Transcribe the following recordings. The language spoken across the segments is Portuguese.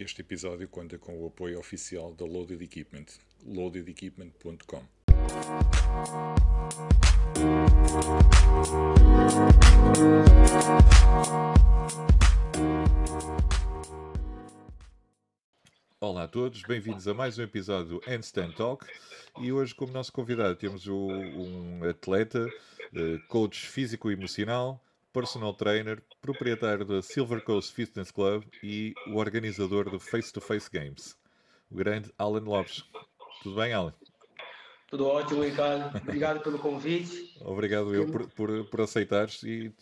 Este episódio conta com o apoio oficial da Loaded Equipment, loadedequipment.com. Olá a todos, bem-vindos a mais um episódio do Handstand Talk e hoje como nosso convidado temos o, um atleta, eh, coach físico-emocional, personal trainer, proprietário da Silver Coast Fitness Club e o organizador do Face to Face Games, o grande Alan Lopes. Tudo bem, Alan? Tudo ótimo, Ricardo. Obrigado pelo convite. Obrigado eu por, por, por aceitares e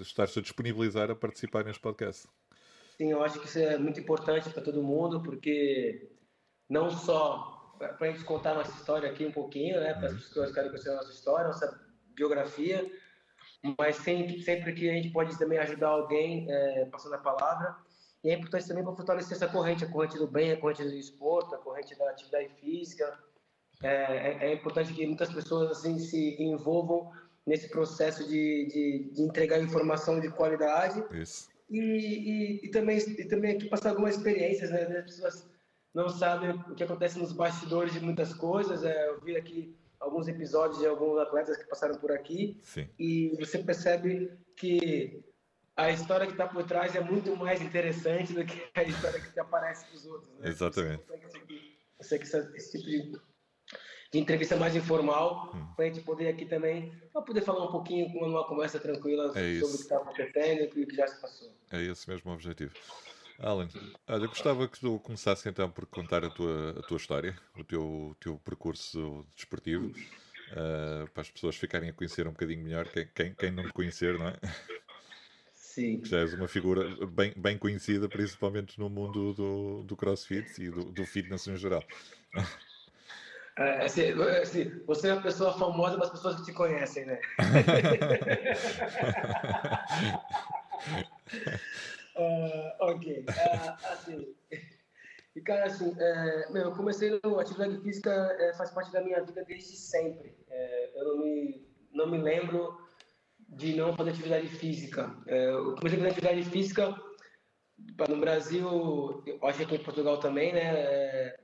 estares a disponibilizar a participar neste podcast. Sim, eu acho que isso é muito importante para todo mundo, porque não só para a gente contar nossa história aqui um pouquinho, né, para as uhum. pessoas que querem conhecer a nossa história, nossa biografia, mas sempre, sempre que a gente pode também ajudar alguém é, passando a palavra. E é importante também para fortalecer essa corrente, a corrente do bem, a corrente do esporte, a corrente da atividade física. É, é, é importante que muitas pessoas assim se envolvam nesse processo de, de, de entregar informação de qualidade. Isso. E, e, e, também, e também aqui passar algumas experiências, né? As pessoas não sabem o que acontece nos bastidores de muitas coisas. É, eu vi aqui alguns episódios de alguns atletas que passaram por aqui Sim. e você percebe que a história que está por trás é muito mais interessante do que a história que aparece para os outros. Né? Exatamente. Eu sei que esse tipo de, de entrevista mais informal, hum. para a gente poder aqui também, para poder falar um pouquinho com uma conversa tranquila é sobre o que está acontecendo e o que já se passou. É esse mesmo o objetivo. Alan, olha, gostava que tu começasse então por contar a tua, a tua história, o teu, teu percurso desportivo, uh, para as pessoas ficarem a conhecer um bocadinho melhor, quem, quem, quem não te conhecer, não é? Sim. Já és uma figura bem, bem conhecida, principalmente no mundo do, do crossfit e do, do fitness em geral. É, assim, assim, você é uma pessoa famosa para as pessoas que te conhecem, né? Uh, ok. Uh, assim, e cara, assim, é, meu, eu comecei no atividade física, é, faz parte da minha vida desde sempre. É, eu não me, não me lembro de não fazer atividade física. É, eu comecei a fazer atividade física no Brasil, acho que aqui em Portugal também, né? É,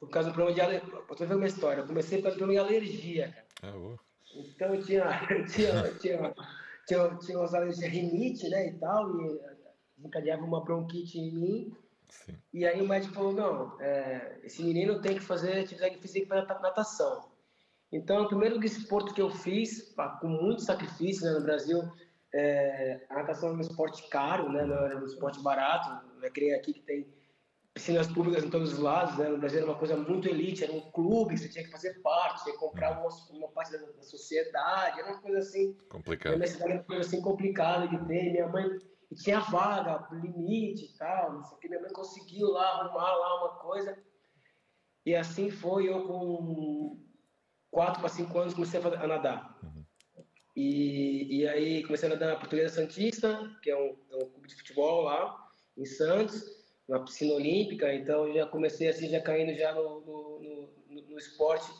por causa do problema de alergia. Vou ver uma história. Eu comecei por causa do problema de alergia. Ah, então eu tinha, tinha, tinha, tinha, tinha umas alergias rinite, né, e tal, e desencadeava uma bronquite em mim. Sim. E aí o médico falou, não, é, esse menino tem que fazer atividade física para natação. Então, o primeiro esporte que eu fiz, com muito sacrifício né, no Brasil, é, a natação é um esporte caro, né, não era um esporte barato. Eu criei aqui que tem piscinas públicas em todos os lados, né? No Brasil era uma coisa muito elite, era um clube que você tinha que fazer parte, tinha que comprar uma, uma parte da, da, sociedade, era uma coisa assim... Complicado. Minha cidade era uma coisa assim complicada de ter, minha mãe e tinha vaga, limite e tal, não sei o que. Minha mãe conseguiu lá arrumar lá uma coisa. E assim foi, eu com 4 para 5 anos comecei a nadar. Uhum. E, e aí comecei a nadar na Portuguesa Santista, que é um, é um clube de futebol lá, em Santos, na piscina olímpica. Então já comecei assim, já caindo já no, no, no, no esporte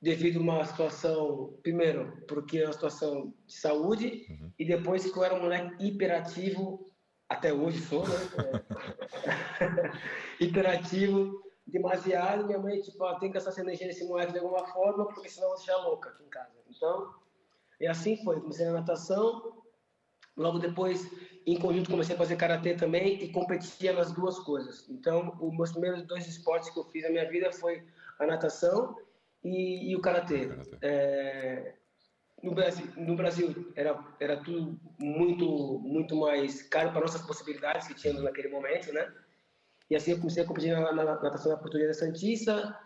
devido a uma situação, primeiro, porque é uma situação de saúde, uhum. e depois que eu era um moleque hiperativo, até hoje sou, né? Hiperativo, demasiado, minha mãe, tipo, ah, tem que gastar essa energia nesse moleque de alguma forma, porque senão eu vou deixar louca aqui em casa. Então, e assim foi, comecei na natação, logo depois, em conjunto, comecei a fazer karatê também e competia nas duas coisas. Então, os meus primeiros dois esportes que eu fiz na minha vida foi a natação e, e o karatê. É, no Brasil, no Brasil era, era tudo muito, muito mais caro para nossas possibilidades que tínhamos naquele momento, né? E assim eu comecei a competir na, na, na natação da Portuguesa Santista,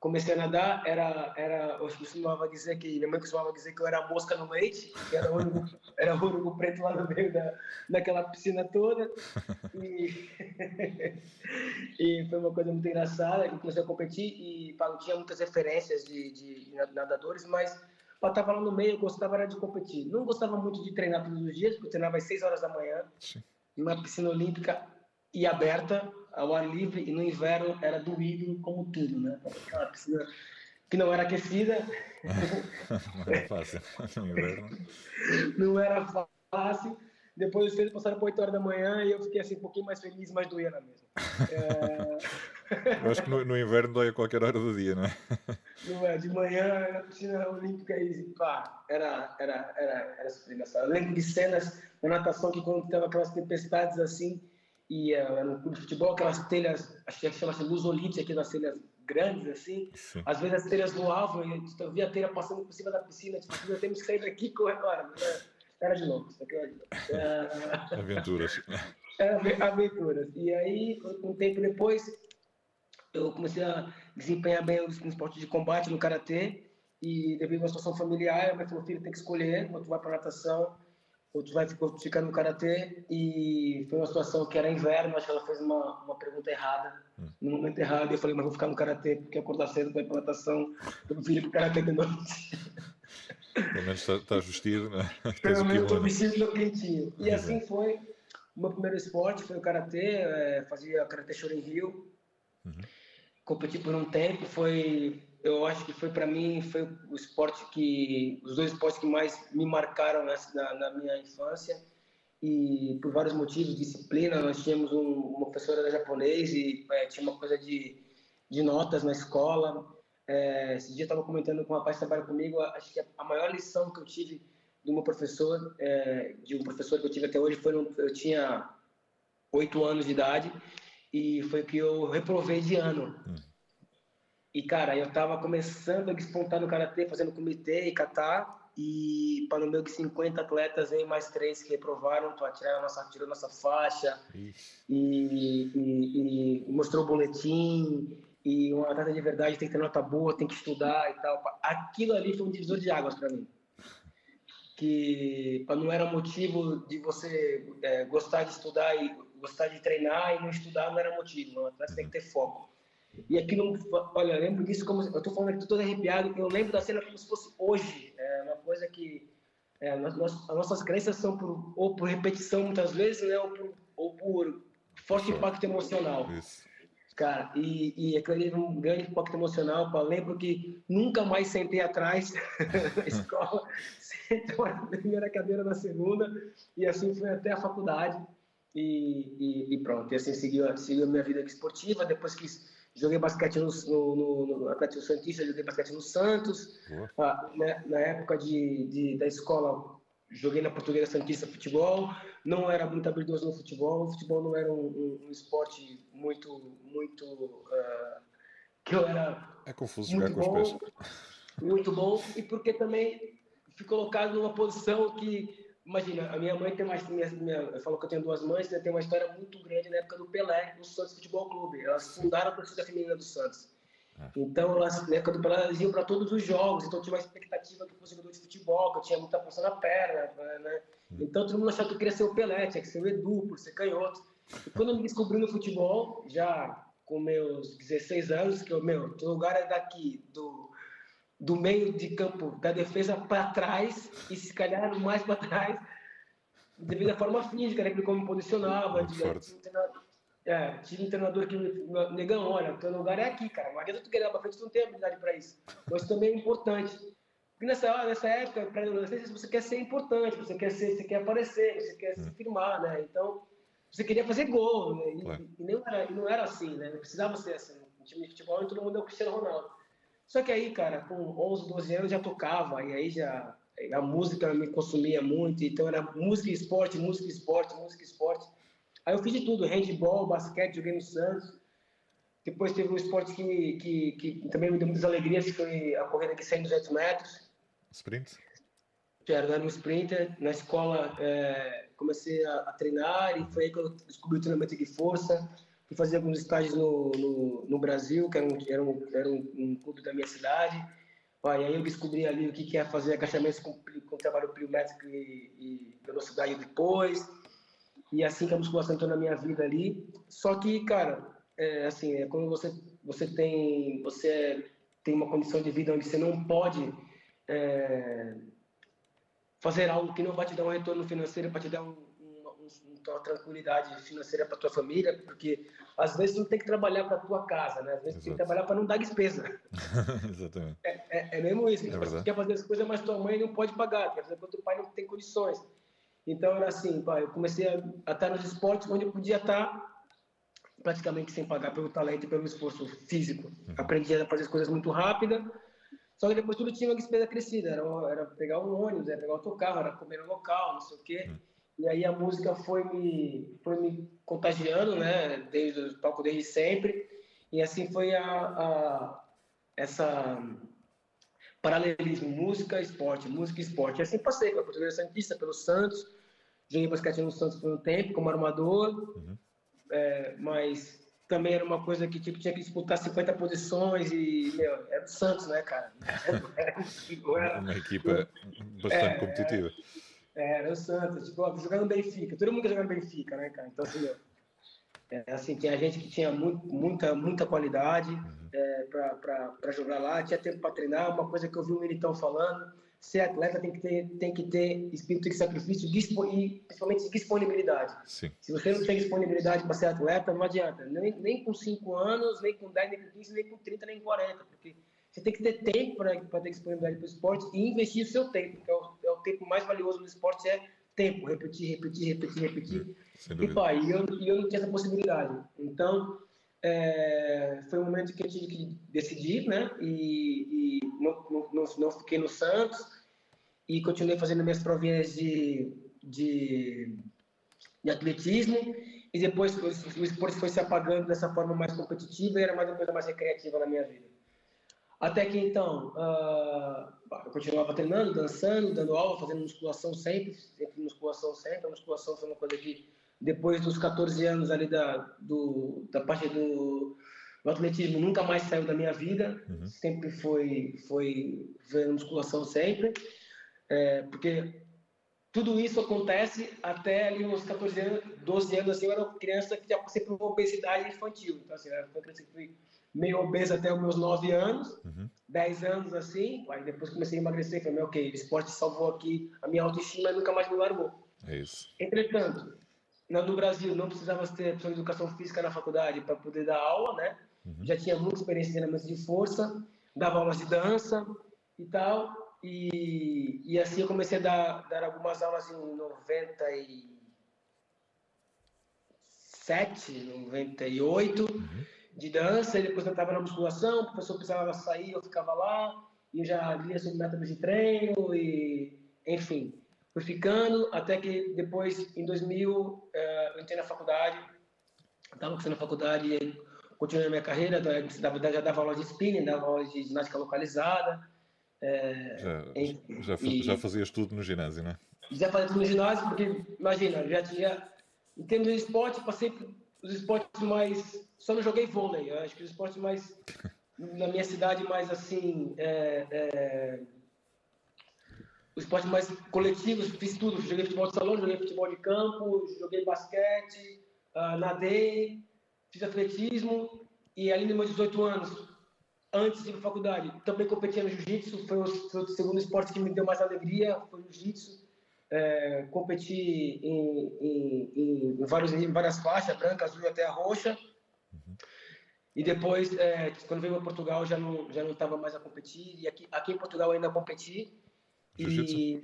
comecei a nadar, era, era, eu costumava dizer que, minha mãe costumava dizer que eu era mosca no leite, que era o único, era o único preto lá no meio da, daquela piscina toda. E, e foi uma coisa muito engraçada, eu comecei a competir e pá, tinha muitas referências de, de nadadores, mas para estar lá no meio eu gostava era de competir. Não gostava muito de treinar todos os dias, porque eu treinava às 6 horas da manhã, Sim. uma piscina olímpica e aberta, ao ar livre e no inverno era doído como tudo, né? Aquela piscina que não era aquecida. não era fácil no inverno. Não era fácil. Depois os treinos passaram para 8 horas da manhã e eu fiquei assim um pouquinho mais feliz, mas doía na mesma. É... eu acho que no, no, inverno dói a qualquer hora do dia, não é? Não é, de manhã na piscina olímpica e pá, era, era, era, era super engraçado. Eu lembro de cenas na natação que quando teve aquelas tempestades assim, e uh, no clube de futebol, aquelas telhas, acho que chama-se luzolite, aquelas telhas grandes assim, Sim. às vezes as telhas voavam e eu via a telha passando por cima da piscina, tipo, nós temos que sair daqui e correr agora. Era de novo. Era... Aventuras. Era aventuras. E aí, um tempo depois, eu comecei a desempenhar bem no esporte de combate, no karatê, e devido a uma situação familiar, meu filho tem que escolher, ou tu vai para natação, ou tu vai ficar no karatê, e foi uma situação que era inverno, acho que ela fez uma, uma pergunta errada, hum. no momento errado, e eu falei, mas vou ficar no karatê, porque acordar cedo para natação, eu filho para o karatê de noite. Pelo menos está, está vestido, né? Pelo menos estou vestido no quentinho. E assim foi. O meu primeiro esporte foi o karatê, é, fazia karatê Shorin Rio. Uhum. Competi por um tempo, foi, eu acho que foi para mim foi o esporte que os dois esportes que mais me marcaram na, na minha infância e por vários motivos, disciplina, nós tínhamos um, uma professora japonês e é, tinha uma coisa de, de notas na escola, é, esse dia estava comentando com um rapaz que trabalha comigo, acho que a maior lição que eu tive de uma professor, é, de um professor que eu tive até hoje, foi no, eu tinha oito anos de idade e foi que eu reprovei de ano. Hum. E, cara, eu estava começando a despontar no Karatê, fazendo comitê e catar, e para no meio de 50 atletas, em mais três que reprovaram, tu tirou nossa, tirou nossa faixa, e, e, e, mostrou o boletim, e um atleta de verdade tem que ter nota boa, tem que estudar e tal. Aquilo ali foi um divisor de águas para mim. Que não era motivo de você é, gostar de estudar e gostar de treinar e não estudar não era motivo. Um atleta tem que ter foco. E aquilo, olha, eu lembro disso como eu tô falando aqui, tô todo arrepiado. Eu lembro da cena como se fosse hoje. É uma coisa que é, nós, as nossas crenças são por, ou por repetição muitas vezes, né, ou por, ou por forte impacto emocional. Isso. Cara, e, e aquilo um grande impacto emocional. Pô. Lembro que nunca mais sentei atrás na escola, sentei na primeira cadeira na segunda, e assim fui até a faculdade. E, e, e pronto, e assim seguiu, seguiu a minha vida esportiva. Depois que joguei basquete no, no, no, no Atlético Santista, joguei basquete no Santos. Ah, né, na época de, de, da escola, joguei na Portuguesa Santista Futebol, não era muito habilidoso no futebol, o futebol não era um, um, um esporte muito, muito, uh, que eu era É confuso jogar com bom, os pés. Muito bom, e porque também fui colocado numa posição que, imagina, a minha mãe tem mais, minha, minha, falou que eu tenho duas mães, né, tem uma história muito grande na época do Pelé, no Santos Futebol Clube, elas fundaram a torcida feminina do Santos. Então, elas, na época do Pelé, elas iam para todos os jogos, então tinha uma expectativa que fosse jogador de futebol, que eu tinha muita força na perna, né? Então, todo mundo achava que eu queria ser o Pelé, tinha que ser o Edu, por ser canhoto. E quando eu me descobri no futebol, já com meus 16 anos, que eu, meu, lugar é daqui, do, do meio de campo, da defesa para trás, e se calhar mais para trás, devido à forma física, né, como posicionava, de, é, tive um treinador que negão, olha, teu lugar é aqui, cara. Não adianta tu querer pra frente, tu não tem habilidade para isso. Mas isso também é importante. Porque nessa, nessa época, para adolescência, você quer ser importante, você quer ser, você quer aparecer, você quer se firmar, né? Então, você queria fazer gol, né? E, é. e, não, era, e não era assim, né? Não precisava ser assim. No time de futebol, todo mundo é o Cristiano Ronaldo. Só que aí, cara, com 11, 12 anos já tocava, e aí já a música me consumia muito, então era música e esporte, música e esporte, música e esporte. Aí eu fiz de tudo, handball, basquete, joguei no Santos. Depois teve um esporte que, que, que também me deu muitas alegrias, que foi a corrida de 100, 200 metros. Sprint? Era no sprinter. Na escola é, comecei a, a, treinar e foi aí que eu descobri o treinamento de força. E fazia alguns estágios no, no, no, Brasil, que era, um, era, um, era um, um clube da minha cidade. E aí eu descobri ali o que, que é fazer agachamentos com, com trabalho pliométrico e, e velocidade depois e assim que a musculação entrou na minha vida ali. Só que, cara, é, assim, é quando você, você tem você tem uma condição de vida onde você não pode é, fazer algo que não vai te dar um retorno financeiro para te dar um, uma, tranquilidade financeira para tua família, porque às vezes não tem que trabalhar para tua casa, né? Às vezes Exato. tem que trabalhar para não dar despesa. Exatamente. É, é, é mesmo isso. É você quer fazer as coisas, mas tua mãe não pode pagar, quer fazer porque teu pai não tem condições. Então era assim, pá, eu comecei a, a estar nos esportes onde eu podia estar praticamente sem pagar pelo talento e pelo esforço físico. Uhum. Aprendi a fazer as coisas muito rápida, só que depois tudo tinha uma despesa crescida. Era, era pegar um ônibus, era pegar outro carro, era comer no local, não sei o quê. Uhum. E aí a música foi me, foi me contagiando, né? Desde o toco desde sempre. E assim foi a, a essa paralelismo música esporte, música esporte. E assim passei pela Portuguesa Santista, pelo Santos. Joguei basquete no Santos por um tempo como armador. Uhum. É, mas também era uma coisa que tipo, tinha que disputar 50 posições e, meu, era o Santos, né, cara? Era, uma equipe bastante é, competitiva. É, era o Santos, tipo, jogando no Benfica, todo mundo jogando Benfica, né, cara? Então, assim, é, assim, tinha gente que tinha muito, muita, muita qualidade uhum. é, para jogar lá, tinha tempo para treinar, uma coisa que eu vi o Militão falando, ser atleta tem que ter, tem que ter espírito de sacrifício e principalmente disponibilidade. Sim. Se você não tem disponibilidade para ser atleta, não adianta. Nem, nem com 5 anos, nem com 10, nem com 15, nem com 30, nem com 40. Porque você tem que ter tempo para ter disponibilidade para o esporte e investir o seu tempo. Que é o, é o tempo mais valioso do esporte, é tempo. Repetir, repetir, repetir, repetir. E, pá, e, eu, e eu não tinha essa possibilidade. Então, é, foi um momento que eu tive que decidir, né? E, e não, não, não, fiquei no Santos e continuei fazendo minhas provinhas de, de, de atletismo. E depois o, o esporte foi se apagando dessa forma mais competitiva e era mais uma coisa mais recreativa na minha vida. Até que então, uh, eu continuava treinando, dançando, dando aula, fazendo musculação sempre, sempre musculação sempre. A musculação foi uma coisa que depois dos 14 anos ali da, do, da parte do, do atletismo, nunca mais saiu da minha vida. Uhum. Sempre foi, foi vendo musculação sempre. É, porque tudo isso acontece até ali uns 14 anos, 12 anos, assim, eu era uma criança que já passei por obesidade infantil. Então, assim, eu era uma criança que fui meio obesa até os meus 9 anos, uhum. 10 anos assim, aí depois comecei a emagrecer e falei, ok, o esporte salvou aqui a minha autoestima e nunca mais me largou. É isso. Entretanto, no Brasil não precisava ter opção de educação física na faculdade para poder dar aula, né? Uhum. Já tinha muita experiência em treinamento de força, dava aulas de dança e tal. E, e assim eu comecei a dar, dar algumas aulas em 97, 98 uhum. De dança. E depois eu estava na musculação, o professor precisava sair, eu ficava lá. E eu já lia sobre métodos de treino e, enfim, Fui ficando até que depois, em 2000, uh, eh, eu entrei na faculdade. Estava na faculdade, continuei minha carreira. Já dava aula de spinning, dava aula de ginástica localizada. É, já, em, já, e, já, fazias tudo no ginásio, né? Já fazia tudo no ginásio, porque, imagina, já tinha. Em termos de esporte, passei os esportes mais. Só não joguei vôlei. Eu acho que os esportes mais. na minha cidade, mais assim. É, é, os esportes mais coletivos, fiz tudo. Joguei futebol de salão, joguei futebol de campo, joguei basquete, uh, nadei, fiz atletismo. E ali nos meus 18 anos, antes de ir para faculdade, também competia no jiu-jitsu. Foi, foi, o segundo esporte que me deu mais alegria, foi o jiu-jitsu. É, competi em, em, em, vários, em várias faixas, branca, azul até a roxa. Uhum. E depois, é, quando veio para Portugal, já não já não estava mais a competir. E aqui, aqui em Portugal ainda competi. E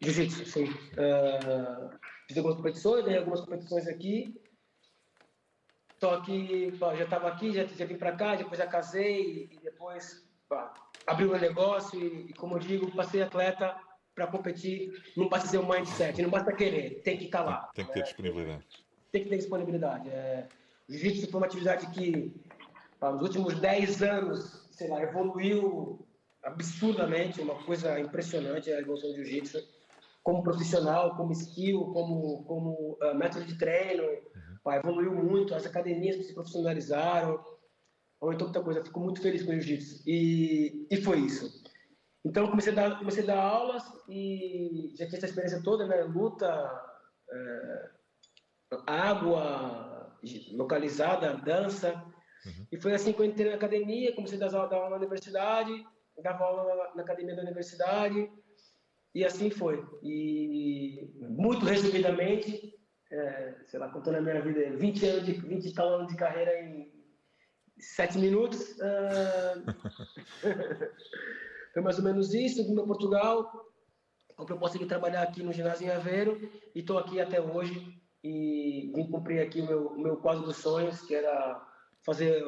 jiu-jitsu, sim. Uh, fiz algumas competições, ganhei algumas competições aqui. Só que pá, já estava aqui, já, já vim para cá, depois já casei e, depois pá, abri o meu negócio e, e, como eu digo, passei atleta para competir. Não basta ser um mindset, não basta querer, tem que estar tá lá. Tem que ter disponibilidade. Tem que ter disponibilidade. É, o jiu-jitsu foi uma atividade que, nos últimos 10 anos, sei lá, evoluiu absurdamente, uma coisa impressionante a evolução do jiu-jitsu, como profissional, como skill, como, como uh, método de treino, uhum. pá, evoluiu muito, as academias se profissionalizaram, aumentou muita coisa, fico muito feliz com o jiu-jitsu, e, e foi isso. Então comecei a, dar, comecei a dar aulas e já tinha essa experiência toda, né, luta, é, água localizada, dança, uhum. e foi assim que eu entrei na academia, comecei a dar aula na universidade, dava aula na academia da universidade e assim foi. E muito resumidamente, é, sei lá, contando a minha vida, 20 anos de 20 tal anos de carreira em 7 minutos. Uh... foi mais ou menos isso. Vim para Portugal, a proposta de trabalhar aqui no ginásio em Aveiro e estou aqui até hoje e vim cumprir aqui o meu, o meu quadro dos sonhos, que era fazer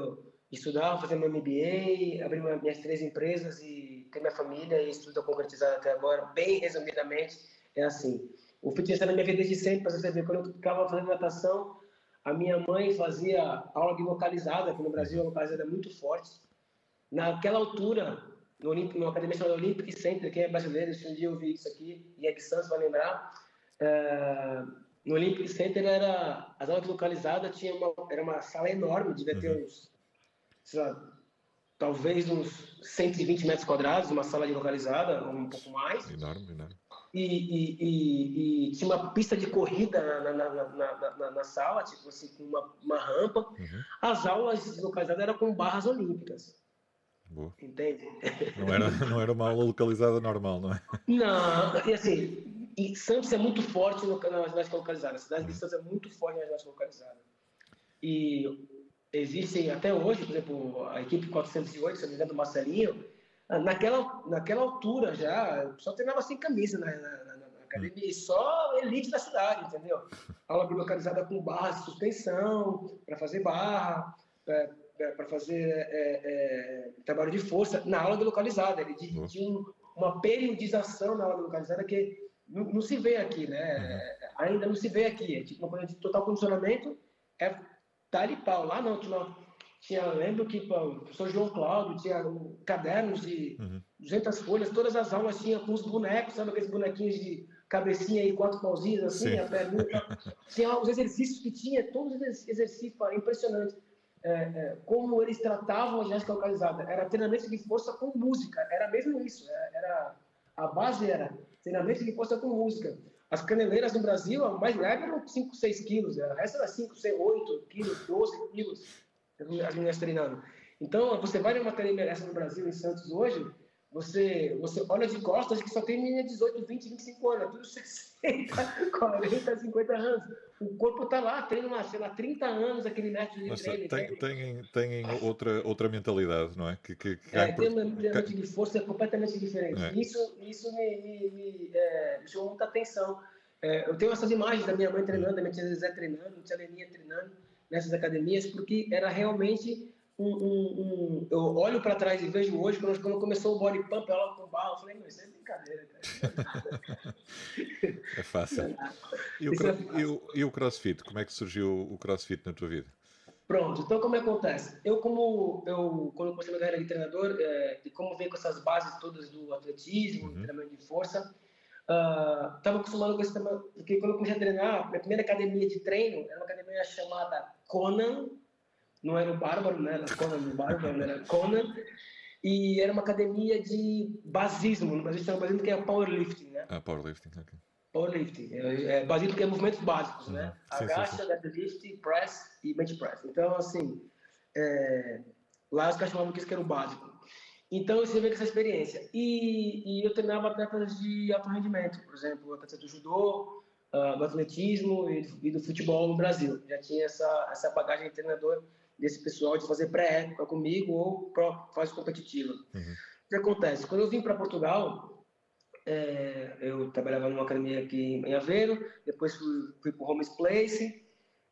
estudar, fazer meu MBA, abrir minhas três empresas e ter minha família e isso tudo está concretizado até agora. Bem resumidamente, é assim. O fitness na minha vida desde sempre, para você ver. Quando eu ficava fazendo natação, a minha mãe fazia aula de localizada, aqui no Brasil a localizada é muito forte. Naquela altura, no, Olímpico, no Academia Nacional Olympic Center, quem é brasileiro, se um dia eu vi isso aqui, e é que Santos vai lembrar, é, no Olympic Center era as aulas localizadas tinha uma era uma sala enorme devia ter uhum. uns lá, talvez uns 120 metros quadrados uma sala de localizada um pouco mais enorme enorme e, e, e, e tinha uma pista de corrida na, na, na, na, na sala tipo assim com uma, uma rampa uhum. as aulas localizadas eram com barras olímpicas Boa. Entende? Não era, não era uma aula localizada normal, não é? Não, e assim, e Santos é muito forte no, na ginástica localizada. A cidade de Santos é muito forte na ginástica localizada. E existem até hoje, por exemplo, a equipe 408, se não me engano, do Marcelinho, naquela, naquela altura já, só treinava sem camisa na, na, na, na academia, só elite da cidade, entendeu? Aula localizada com barra de suspensão, para fazer barra, para fazer é, é, trabalho de força, na aula localizada. Ele tinha uma periodização na aula localizada que não, não, se vê aqui, né? Uhum. Ainda não se vê aqui. É tipo uma coisa de total condicionamento, é tal e pau. Lá não, tinha, tinha lembro que pô, o professor João Cláudio tinha cadernos de uhum. 200 folhas, todas as aulas tinham com os bonecos, sabe aqueles bonequinhos de cabecinha e quatro pauzinhos assim, Sim. a perninha. tinha os exercícios que tinha, todos os exercícios, impressionante. É, é, como eles tratavam a ginástica localizada. Era treinamento de força com música, era mesmo isso. Era, é, era a base era treinamento de força com música. As caneleiras no Brasil, a mais leve eram 5, 6 quilos, a resto era 5, 6, 8 quilos, 12 quilos, as meninas treinando. Então, você vai numa academia dessa no Brasil, em Santos, hoje, você, você olha de costas que só tem menina de 18, 20, 25 anos, tudo 60, 40, 50 anos. O corpo está lá, treina, sei lá, 30 anos aquele método de Mas, treino. Tem, tem, tem outra, outra mentalidade, não é? Que, que, que é, tem uma mentalidade de força completamente diferente. É. Isso, isso me, me, me, é, me chamou muita atenção. É, eu tenho essas imagens da minha mãe treinando, da minha tia Zé treinando, da tia Leninha treinando nessas academias, porque era realmente um, um, um, eu olho para trás e vejo hoje, quando, quando começou o body pump, ela com barro, eu falei, meu, isso é brincadeira, cara. é fácil. E o, é e, o, e o crossfit, como é que surgiu o crossfit na tua vida? Pronto, então como é acontece? Eu, como eu, quando eu comecei a minha carreira de treinador, é, de como vem com essas bases todas do atletismo, uhum. treinamento de força, estava uh, acostumado com esse tema, porque quando eu comecei a treinar, minha primeira academia de treino era uma academia chamada Conan, não era o Bárbaro, né? Era Conan o Bárbaro, era Conan. E era uma academia de basismo, no Brasil chama basismo que é powerlifting, né? Ah, powerlifting, ok. Powerlifting. É, é, basismo que é movimentos básicos, né? Uhum. Sim, Agacha, deadlift, press e bench press. Então, assim, é, lá os caras chamavam que isso era o básico. Então, você vê com essa experiência. E, e eu treinava atletas de alto rendimento, por exemplo, atletas do judô, uh, do atletismo e do, e do, futebol no Brasil. Já tinha essa, essa bagagem de treinador desse pessoal de fazer pré-época comigo ou fase competitiva. Uhum. O que acontece? Quando eu vim para Portugal, é, eu trabalhava numa academia aqui em Aveiro, depois fui, fui para o Homes Place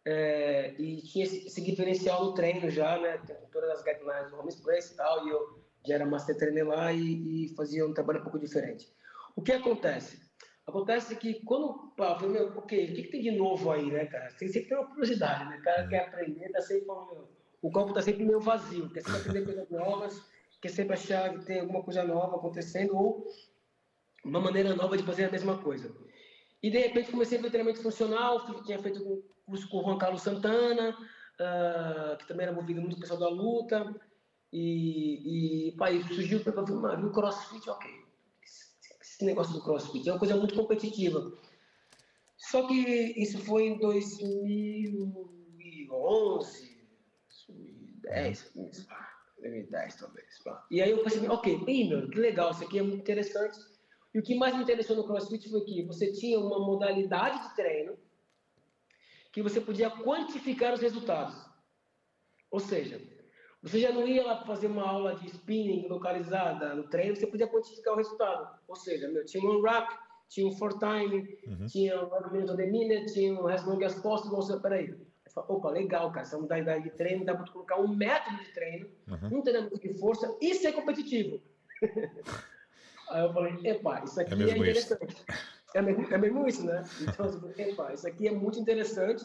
é, e tinha esse, esse, diferencial no treino já, né? Todas as guidelines do Homes Place e tal, e eu já era master trainer lá e, e fazia um trabalho um pouco diferente. O que acontece? Acontece que quando. Pá, eu falei, meu, ok, o que, que, tem de novo aí, né, cara? Tem sempre tem uma curiosidade, né? O cara quer aprender, tá sempre o campo está sempre meio vazio, quer sempre aprender coisas novas, quer sempre achar que tem alguma coisa nova acontecendo ou uma maneira nova de fazer a mesma coisa. E de repente comecei a ver treinamento funcional, tinha feito um curso com o Juan Carlos Santana, uh, que também era movido muito pessoal da luta, e, e pai, surgiu para fazer uma, o crossfit, ok. Esse negócio do crossfit é uma coisa muito competitiva. Só que isso foi em 2011, 2010, 2010 talvez. E aí eu percebi, ok, meu, que legal, isso aqui é muito interessante. E o que mais me interessou no CrossFit foi que você tinha uma modalidade de treino que você podia quantificar os resultados. Ou seja, você já não ia lá fazer uma aula de spinning localizada no treino, você podia quantificar o resultado. Ou seja, meu, tinha um rack tinha o four time, uhum. tinha o argumento de minute, tinha o as long as possible. Você, peraí. Falei, Opa, legal, cara. Essa modalidade de treino dá para colocar um método de treino, uhum. um treinamento de força e ser competitivo. Aí eu falei, epa, isso aqui é, é interessante. Isso. É, mesmo, é mesmo isso, né? Então, epa, isso aqui é muito interessante,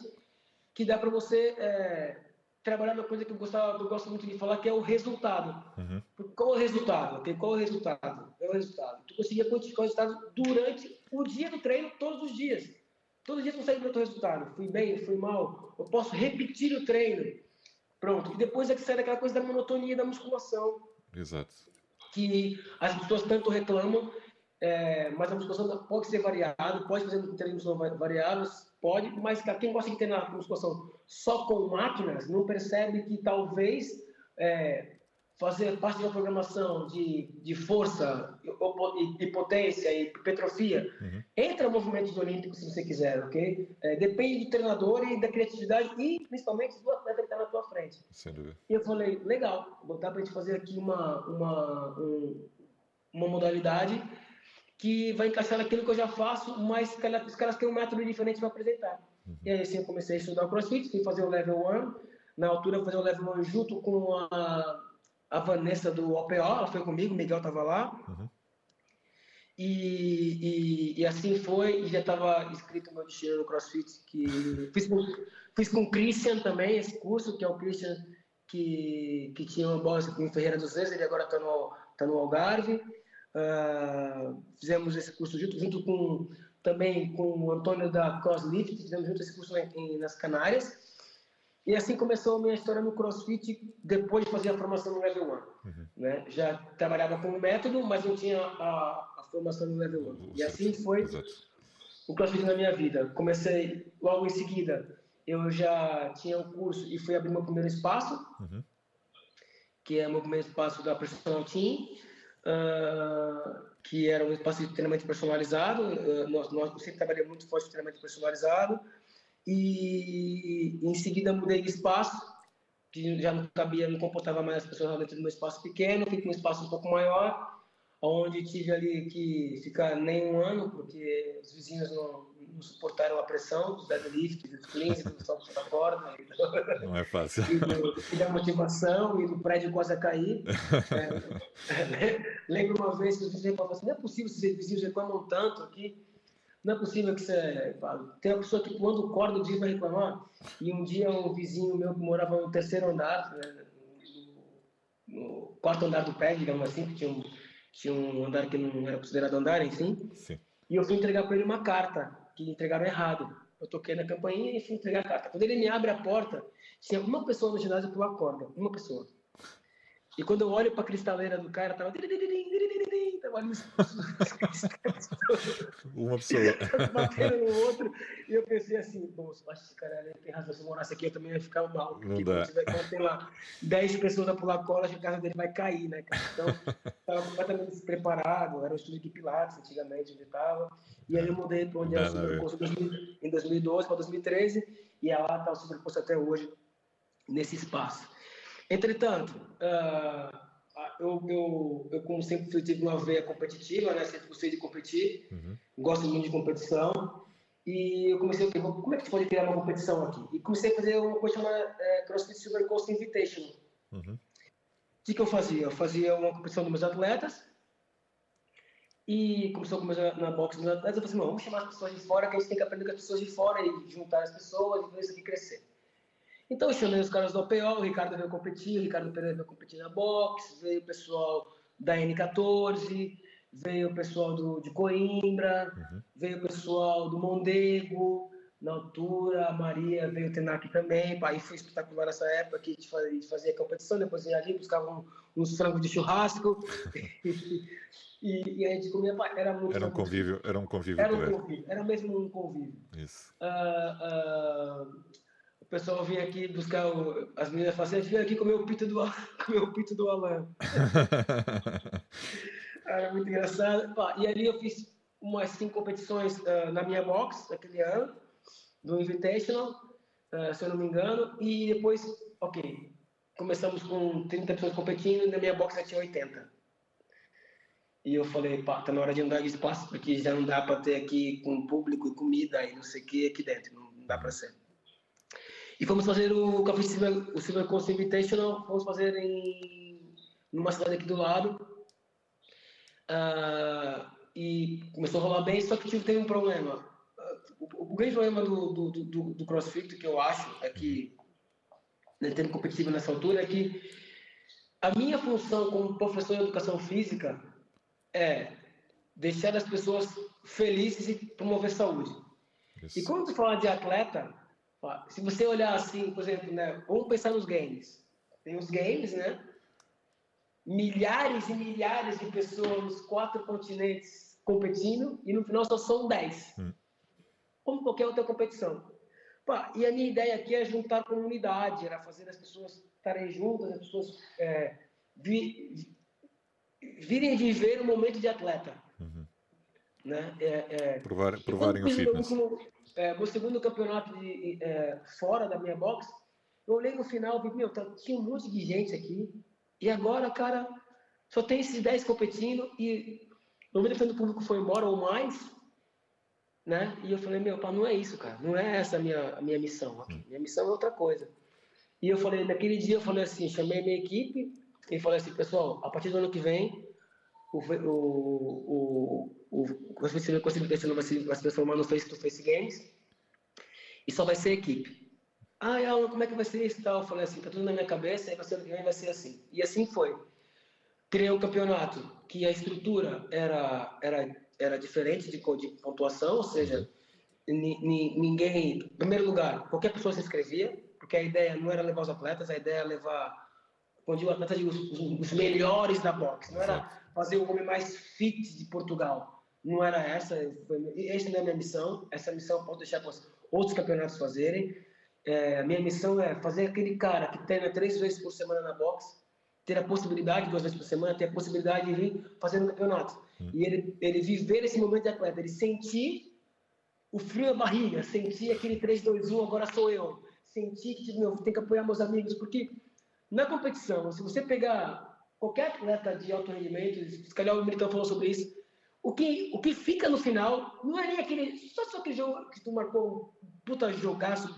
que dá para você é, trabalhar uma coisa que eu, gostava, eu gosto muito de falar, que é o resultado. Uhum. Qual é o resultado? Okay? Qual é o resultado? É o resultado. Tu conseguia quantificar o resultado durante o dia do treino, todos os dias. Todos os dias consegue ver o teu resultado. Fui bem, fui mal. Eu posso repetir o treino. Pronto. E depois é que sai daquela coisa da monotonia da musculação. Exato. Que as pessoas tanto reclamam, é, mas a musculação pode ser variada, pode fazer treinos variáveis, Pode, mas quem gosta de treinar musculação só com máquinas não percebe que talvez é, fazer parte de uma programação de, de força e, e potência e hipertrofia uhum. entra movimentos olímpicos se você quiser, ok? É, depende do treinador e da criatividade e principalmente do atleta que está na tua frente. Sem dúvida. E eu falei, legal, botar para a gente fazer aqui uma, uma, um, uma modalidade que vai encaixar naquilo que eu já faço, mas os caras têm um método diferente para apresentar. Uhum. E aí assim eu comecei a estudar o CrossFit, fui fazer o Level 1. Na altura eu fazer o Level 1 junto com a, a Vanessa do OPO, ela foi comigo, o Miguel estava lá. Uhum. E, e, e, assim foi, e já estava escrito meu destino no CrossFit, que fiz com, fiz com o Christian também, esse curso, que é o Christian que, que tinha uma bolsa com Ferreira dos Reis, ele agora está no, tá no Algarve. Uh, fizemos esse curso junto, junto com também com o Antônio da CrossLift, fizemos junto esse curso em, nas Canárias. E assim começou a minha história no CrossFit depois de fazer a formação no Level 1. Uhum. Né? Já trabalhava com o método, mas não tinha a, a formação no Level 1. E assim foi Exato. o CrossFit na minha vida. Comecei logo em seguida, eu já tinha o um curso e fui abrir meu primeiro espaço, uhum. que é o meu primeiro espaço da Personal Team uh, que era um espaço de treinamento personalizado. Uh, nós, nós sempre trabalhamos muito forte treinamento personalizado. E em seguida mudei de espaço, que já não cabia, não comportava mais as pessoas dentro do meu espaço pequeno, fui para um espaço um pouco maior, onde tive ali que ficar nem um ano, porque os vizinhos não, não suportaram a pressão dos deadlifts, dos cleans, dos saltos da corda. Não é fácil. E, do, e, da motivação, e do prédio quase a cair. é, lembro uma vez que os vizinhos falaram assim, não é possível esses vizinhos reclamam tanto aqui. Não é possível que você... Tem uma pessoa que quando corda o dia vai reclamar. E um dia um vizinho meu que morava no terceiro andar, né, no quarto andar do prédio, digamos assim, que tinha um, tinha um andar que não era considerado andar, enfim. Sim. E eu fui entregar para ele uma carta que entregaram errado. Eu toquei na campainha e fui entregar a carta. Quando ele me abre a porta, tinha uma pessoa no ginásio pular corda, uma pessoa. E quando eu olho para a cristaleira do cara, tava uma pessoa. Batendo no outro. E eu pensei assim, bom, que esse cara tem razão, se eu morasse aqui eu também ia ficar mal, porque quando, tiver, quando tem lá 10 pessoas a pular cola, a casa dele vai cair, né, cara? Então, estava completamente despreparado, era um estúdio de Pilates antigamente, onde estava, e aí eu mudei para onde era o superposto em 2012 para 2013, e lá está o superposto até hoje, nesse espaço. Entretanto, uh, eu, eu, eu, como sempre tive uma veia competitiva, né? Sempre gostei de competir, uhum. gosto muito de competição. E eu comecei, okay, como é que pode criar uma competição aqui? E comecei a fazer uma coisa chamada é, CrossFit Silver Coast Invitation. Uhum. O que, que eu fazia? Eu fazia uma competição dos meus atletas, e começou a começar na box dos atletas, eu falei assim, vamos chamar as pessoas de fora, que a gente tem que aprender com as pessoas de fora e juntar as pessoas e fazer isso aqui crescer. Então eu chamei os caras do OPO, o Ricardo veio competir, o Ricardo Pereira veio competir na box, veio o pessoal da N14, veio o pessoal do, de Coimbra, uhum. veio o pessoal do Mondego, na altura, a Maria veio treinar aqui também, aí foi espetacular nessa época que a gente fazia, a competição, depois ia ali, buscava um, uns frangos de churrasco, e, e, a gente comia, era muito... Era um convívio, era um convívio. Era um convívio, era mesmo um convívio. Isso. Uh, uh, o pessoal vinha aqui buscar o, as meninas falavam assim, aqui comer o pito do, comer o pito do Alan. Era muito engraçado. E ali eu fiz umas cinco competições uh, na minha box, naquele ano, do Invitational, uh, se eu não me engano, e depois, ok, começamos com 30 pessoas competindo e na minha box já tinha 80. E eu falei, pá, tá na hora de andar de espaço, porque já não dá para ter aqui com público e comida e não sei o que aqui dentro, não dá para ser. E fomos fazer o Café Silver, o Silver Coast Invitational, fomos fazer em numa cidade aqui do lado. Uh, e começou a rolar bem, só que tive, um problema. Uh, o, o, grande problema do, do, do, do, CrossFit, que eu acho, é que, né, tendo competitivo nessa altura, é que a minha função como professor de educação física é deixar as pessoas felizes e promover saúde. Isso. E quando tu fala de atleta, se você olhar assim, por exemplo, né, vamos pensar nos games. Tem os games, né? Milhares e milhares de pessoas nos quatro continentes competindo e no final só são dez. Hum. Como qualquer outra competição. Pá, e a minha ideia aqui é juntar comunidade, era fazer as pessoas estarem juntas, as pessoas é, vi, virem viver o momento de atleta. Uhum. Né? É, é, Provar, provarem o fitness. Meu, é, meu segundo campeonato de, é, fora da minha box, eu olhei no final e vi, meu, tá, tinha um monte de gente aqui, e agora, cara, só tem esses 10 competindo e 90% do público foi embora ou mais, né? E eu falei, meu, pá, não é isso, cara, não é essa a minha, a minha missão aqui. Minha missão é outra coisa. E eu falei, naquele dia eu falei assim, chamei minha equipe, e falei assim, pessoal, a partir do ano que vem, o, o, o, o Conselho Conselho vai se, vai se transformar no Face to Face Games e só vai ser equipe. Ah, Alan, como é que vai ser isso e tal? Eu falei assim, tá tudo na minha cabeça, aí vem vai ser assim. E assim foi. Criei um campeonato que a estrutura era, era, era diferente de, de pontuação, ou seja, ninguém, em primeiro lugar, qualquer pessoa se inscrevia, porque a ideia não era levar os atletas, a ideia era levar onde o atleta os, os, melhores da boxe. Não era fazer o homem mais fit de Portugal. Não era essa. Foi, essa não é a minha missão. Essa missão eu posso deixar para outros campeonatos fazerem. É, a minha missão é fazer aquele cara que treina três vezes por semana na boxe ter a possibilidade, duas vezes por semana, ter a possibilidade de vir fazer um campeonato. Hum. E ele, ele viver esse momento de atleta, ele sentir o frio na barriga, sentir aquele 3, 2, 1, agora sou eu. Sentir que meu, tem que apoiar meus amigos, porque na competição, se você pegar qualquer atleta de alto rendimento, se calhar o Militão falou sobre isso, o que, o que fica no final não é nem aquele. Só, só aquele jogo que tu marcou um puta jogaço,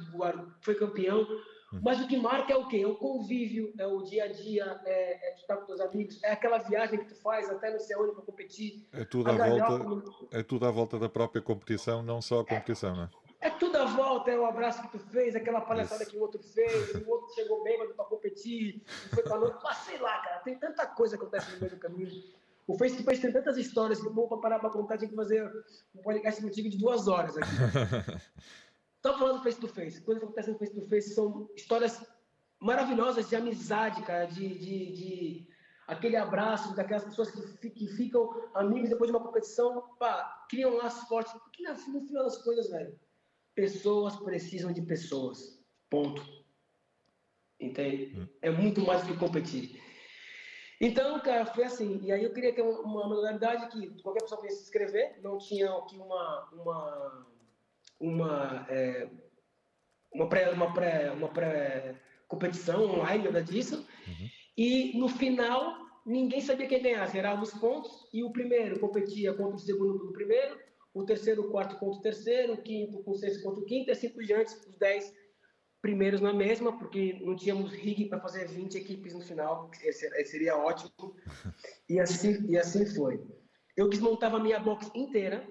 foi campeão. Hum. Mas o que marca é o quê? É o convívio, é o dia a dia, é, é tu estar com teus amigos, é aquela viagem que tu faz até no céu para competir. É tudo, à volta, é tudo à volta da própria competição, não só a competição, é, não é? É tudo à volta, é o abraço que tu fez, aquela palhaçada Isso. que o outro fez, o outro chegou bêbado para competir, foi pra noite. Mas sei lá, cara, tem tanta coisa que acontece no meio do caminho. O Face to Face tem tantas histórias que, bom, para parar para contar, tinha que fazer um podcast contigo de duas horas aqui. Estamos falando do Face to Face. Coisas que acontecem no Face to Face são histórias maravilhosas de amizade, cara, de, de, de aquele abraço daquelas pessoas que, que, ficam amigos depois de uma competição, pá, criam laços fortes. Porque no final das coisas, velho, Pessoas precisam de pessoas. Ponto. Entende? Hum. É muito mais do que competir. Então, cara, foi assim. E aí eu queria ter uma modalidade que qualquer pessoa podia se inscrever. Não tinha aqui uma uma uma é, uma pré uma pré uma pré competição online nada disso. Uhum. E no final ninguém sabia quem ganhasse. Era os pontos e o primeiro competia contra o segundo do primeiro o terceiro, o quarto contra o terceiro, o quinto com o sexto contra o quinto, e assim por diante, os dez primeiros na mesma, porque não tínhamos rig para fazer 20 equipes no final, seria ótimo. E assim, e assim foi. Eu desmontava a minha box inteira,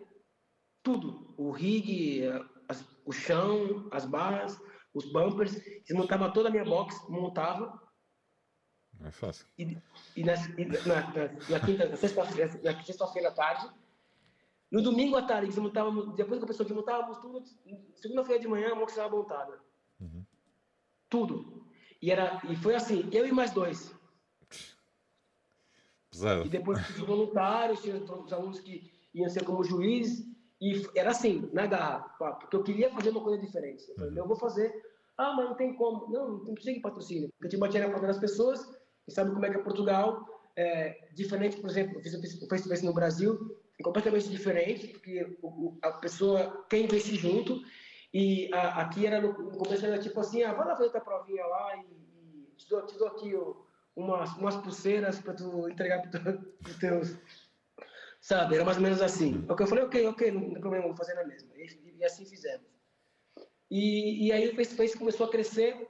tudo, o rig, as, o chão, as barras, os bumpers, desmontava toda a minha box, montava. É fácil. E, e, na, na, na, na quinta, na sexta-feira sexta à tarde, no domingo à tarde, desmontávamos, depois que a pessoa desmontávamos tudo, segunda-feira de manhã a moto estava montada. Uhum. Tudo. E, era, e foi assim, eu e mais dois. Pesado. E depois os voluntários, tinha os alunos que iam ser como juízes, e era assim, na garra, porque eu queria fazer uma coisa diferente. Eu falei, uhum. eu vou fazer. Ah, mas não tem como. Não, não precisa de patrocínio. Porque eu tinha batia na das pessoas, e sabe como é que é Portugal, é, diferente, por exemplo, eu fiz o Face no Brasil, é completamente diferente, porque a pessoa quer investir junto, e a, aqui era no, no, começo era tipo assim, ah, vai lá fazer tua provinha lá e, e te, dou, te dou aqui umas, umas pulseiras para tu entregar para os teus Sabe? Era mais ou menos assim. Porque eu falei, ok, ok, não tem problema, vou fazer na mesma. E, e assim fizemos. E, e aí o face-to-face começou a crescer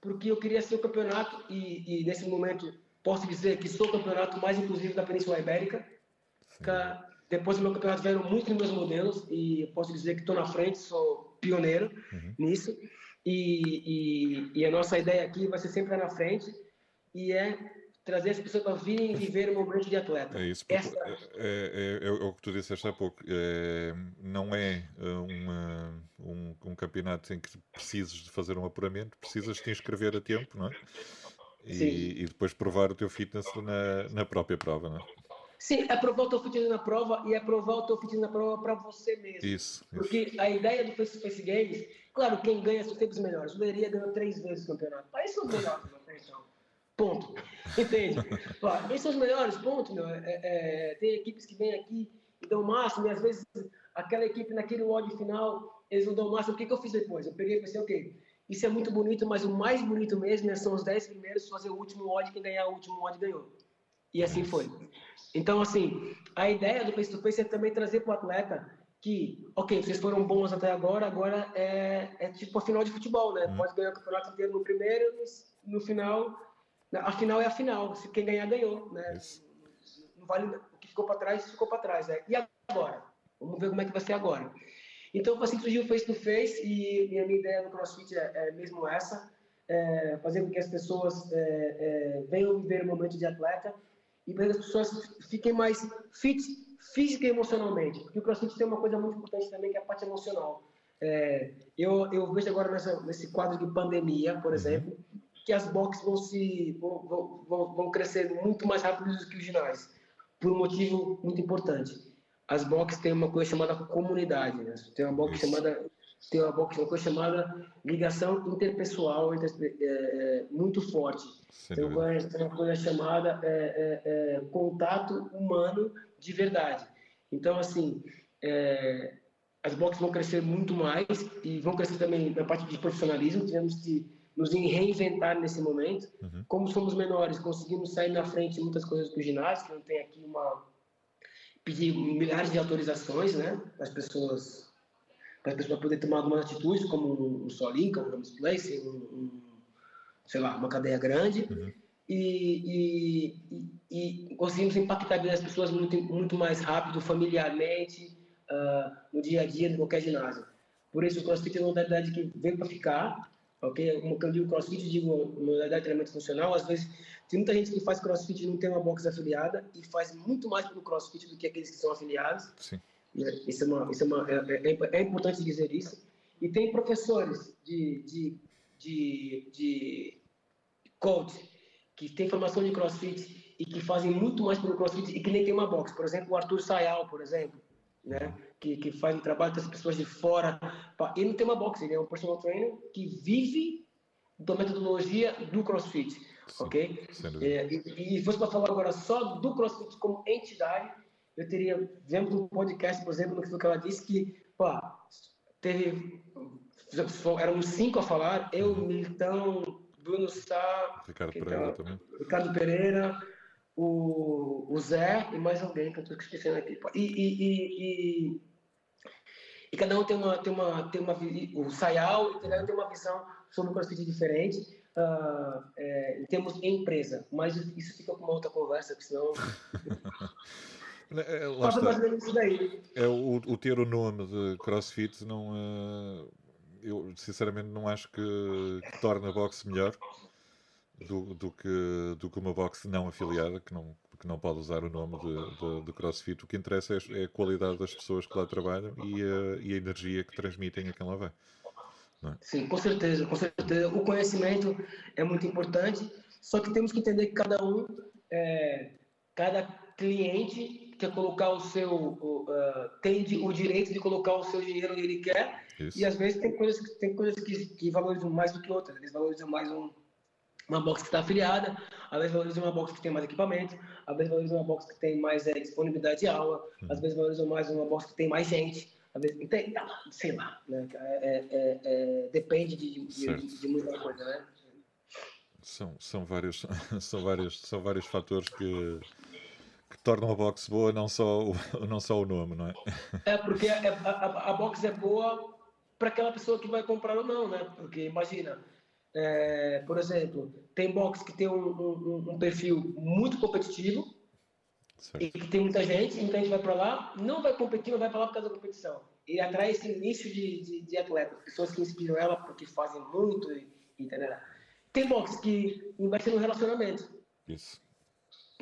porque eu queria ser o campeonato e, e, nesse momento posso dizer que sou o campeonato mais inclusivo da Península Ibérica. Depois do meu campeonato vieram muitos meus modelos e posso dizer que estou na frente, sou pioneiro uhum. nisso. E, e, e, a nossa ideia aqui vai ser sempre na frente e é trazer as pessoas para virem viver o momento de atleta. É isso, Essa... é, é, é, é, o que tu disseste há pouco. É, não é uma, um, um, campeonato em que precisas de fazer um apuramento, precisas te inscrever a tempo, não é? E, e depois provar o teu fitness na, na própria prova, não é? Sim, é provar o teu fitness na prova e é provar o teu fitness na prova para você mesmo. Isso. Porque isso. a ideia do Face Face Games, claro, quem ganha são sempre os melhores. O Leria ganhou três vezes o campeonato. Aí são os melhores, então. Ponto. Entende? Ó, esses são os melhores, ponto, meu. É, é, tem equipes que vêm aqui e dão o máximo, e às vezes aquela equipe naquele odd final, eles não dão o máximo. O que, que eu fiz depois? Eu peguei e pensei, ok, isso é muito bonito, mas o mais bonito mesmo né, são os dez primeiros fazer o último odd, quem ganhar o último odd ganhou. E assim foi. Então, assim, a ideia do face-to-face é também trazer para o atleta que, ok, vocês foram bons até agora, agora é, é tipo a final de futebol, né? Uhum. Pode ganhar o campeonato inteiro no primeiro, no final, a final é a final. Se quem ganhar, ganhou, né? Não vale, o que ficou para trás, ficou para trás, né? E agora? Vamos ver como é que vai ser agora. Então, assim surgiu o face-to-face e, a minha ideia no CrossFit é, é mesmo essa, é fazer com que as pessoas é, é venham viver o momento de atleta e para que as pessoas fiquem mais fit física e emocionalmente. Porque o CrossFit tem uma coisa muito importante também, que é a parte emocional. É, eu, eu vejo agora nessa, nesse quadro de pandemia, por uhum. exemplo, que as boxes vão, se, vão, vão, vão crescer muito mais rápido do que os ginásios, por um motivo muito importante. As boxes têm uma coisa chamada comunidade, né? tem uma box chamada tem uma coisa chamada ligação interpessoal é, é, muito forte tem uma, uma coisa chamada é, é, é, contato humano de verdade. Então, assim, é, as boxes vão crescer muito mais e vão crescer também na parte de profissionalismo. Tivemos que nos reinventar nesse momento. Uhum. Como somos menores, conseguimos sair na frente de muitas coisas do ginásio, que não tem aqui uma pedir milhares de autorizações, né, das pessoas para as pessoas poderem tomar algumas atitudes, como um solinka, um Ramos Place, um, um sei lá, uma cadeia grande uhum. e, e, e, conseguimos impactar a das pessoas muito, muito mais rápido, familiarmente, uh, no dia a dia de qualquer ginásio. Por isso, o CrossFit é uma modalidade que veio para ficar, ok? Como eu digo CrossFit, digo modalidade de treinamento funcional. Às vezes, tem muita gente que faz CrossFit e não tem uma box afiliada e faz muito mais pelo CrossFit do que aqueles que são afiliados. Sim. Isso é, uma, isso é, uma, é, é, é importante dizer isso. E tem professores de, de de, de coach que tem formação de crossfit e que fazem muito mais pelo crossfit e que nem tem uma box. Por exemplo, o Arthur Sayal, por exemplo, né? que, que faz um trabalho com as pessoas de fora. Ele não tem uma box, ele é um personal trainer que vive da metodologia do crossfit. Sim, ok? É, e, e fosse para falar agora só do crossfit como entidade, eu teria, vemos um podcast, por exemplo, no que ela disse, que pá, teve éramos cinco a falar, eu, uhum. Milton, Bruno Sá, Ricardo Pereira tá, também. Ricardo Pereira, o, o Zé e mais alguém que eu estou esquecendo aqui. E, e, e, e, cada um tem uma, tem uma, tem uma o Sayal, cada um tem uma visão sobre o CrossFit diferente. Uh, é, em termos de empresa, mas isso fica com uma outra conversa, porque senão É, é lá está. É, o, o, ter o nome de CrossFit não, uh, eu sinceramente não acho que, que torne a boxe melhor do, do, que, do que uma boxe não afiliada, que não, que não pode usar o nome de, de, de CrossFit. O que interessa é, é, a qualidade das pessoas que lá trabalham e a, e a energia que transmitem a quem lá vai. É? Sim, com certeza, com certeza. O conhecimento é muito importante, só que temos que entender que cada um, é, cada cliente quer colocar o seu, uh, tem o direito de colocar o seu dinheiro onde ele quer, Isso. e às vezes tem coisas, tem coisas que, que valorizam mais do que outras. Eles valorizam mais um, uma box que está afiliada, às vezes valorizam uma box que tem mais equipamento, às vezes valorizam uma box que tem mais é, disponibilidade de aula, uhum. às vezes valorizam mais uma box que tem mais gente, às vezes tem, sei lá, né? É, é, é, depende de, de, de, de, muita coisa, né? São, são, vários, são, vários, são vários fatores que que tornam a boxe boa, não só o, não só o nome, não é? É, porque a, a, a boxe é boa para aquela pessoa que vai comprar ou não, né? Porque imagina, é, por exemplo, tem boxe que tem um, um, um perfil muito competitivo certo. e que tem muita gente, muita gente vai para lá, não vai competir, mas vai para lá por causa da competição. E atrai esse nicho de, de, de atletas, pessoas que inspiram ela porque fazem muito e, e Tem boxe que investe no relacionamento. Isso.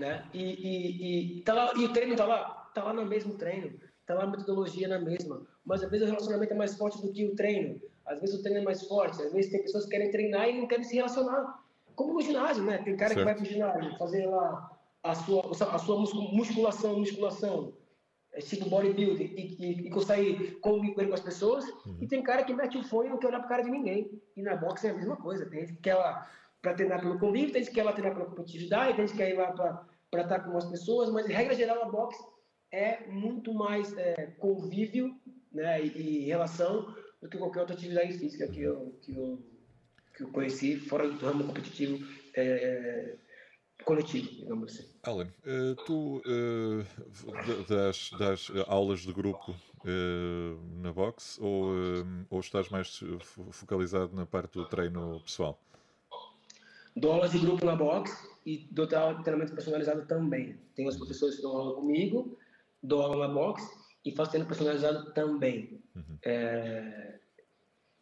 Né? E, e, e, tá lá, e o treino tá lá, tá lá no mesmo treino, tá lá a metodologia na mesma, mas às vezes o relacionamento é mais forte do que o treino. Às vezes o treino é mais forte, às vezes tem pessoas que querem treinar e não querem se relacionar. Como no ginásio, né? Tem cara certo. que vai pro ginásio fazer lá a sua, a sua musculação, musculação, é tipo bodybuilding, e, e, e consegue conviver com as pessoas. Uhum. E tem cara que mete o fone e não quer olhar pro cara de ninguém. E na boxe é a mesma coisa. Tem gente que quer lá para treinar pelo convívio, tem gente que quer lá treinar pela competitividade, tem gente que quer ir lá para estar com as pessoas, mas, regra geral, a boxe é muito mais é, convívio né, e, e relação do que qualquer outra atividade física que eu, que eu, que eu conheci, fora do ramo competitivo é, coletivo, digamos assim. Alan, uh, tu uh, das, das aulas de grupo na box ou, ou estás mais focalizado na parte do treino pessoal? Dou aulas de grupo na box e dou treinamento personalizado também. Tenho os professores que dão aula comigo, dou aula na box e faço treino personalizado também. Uhum. É,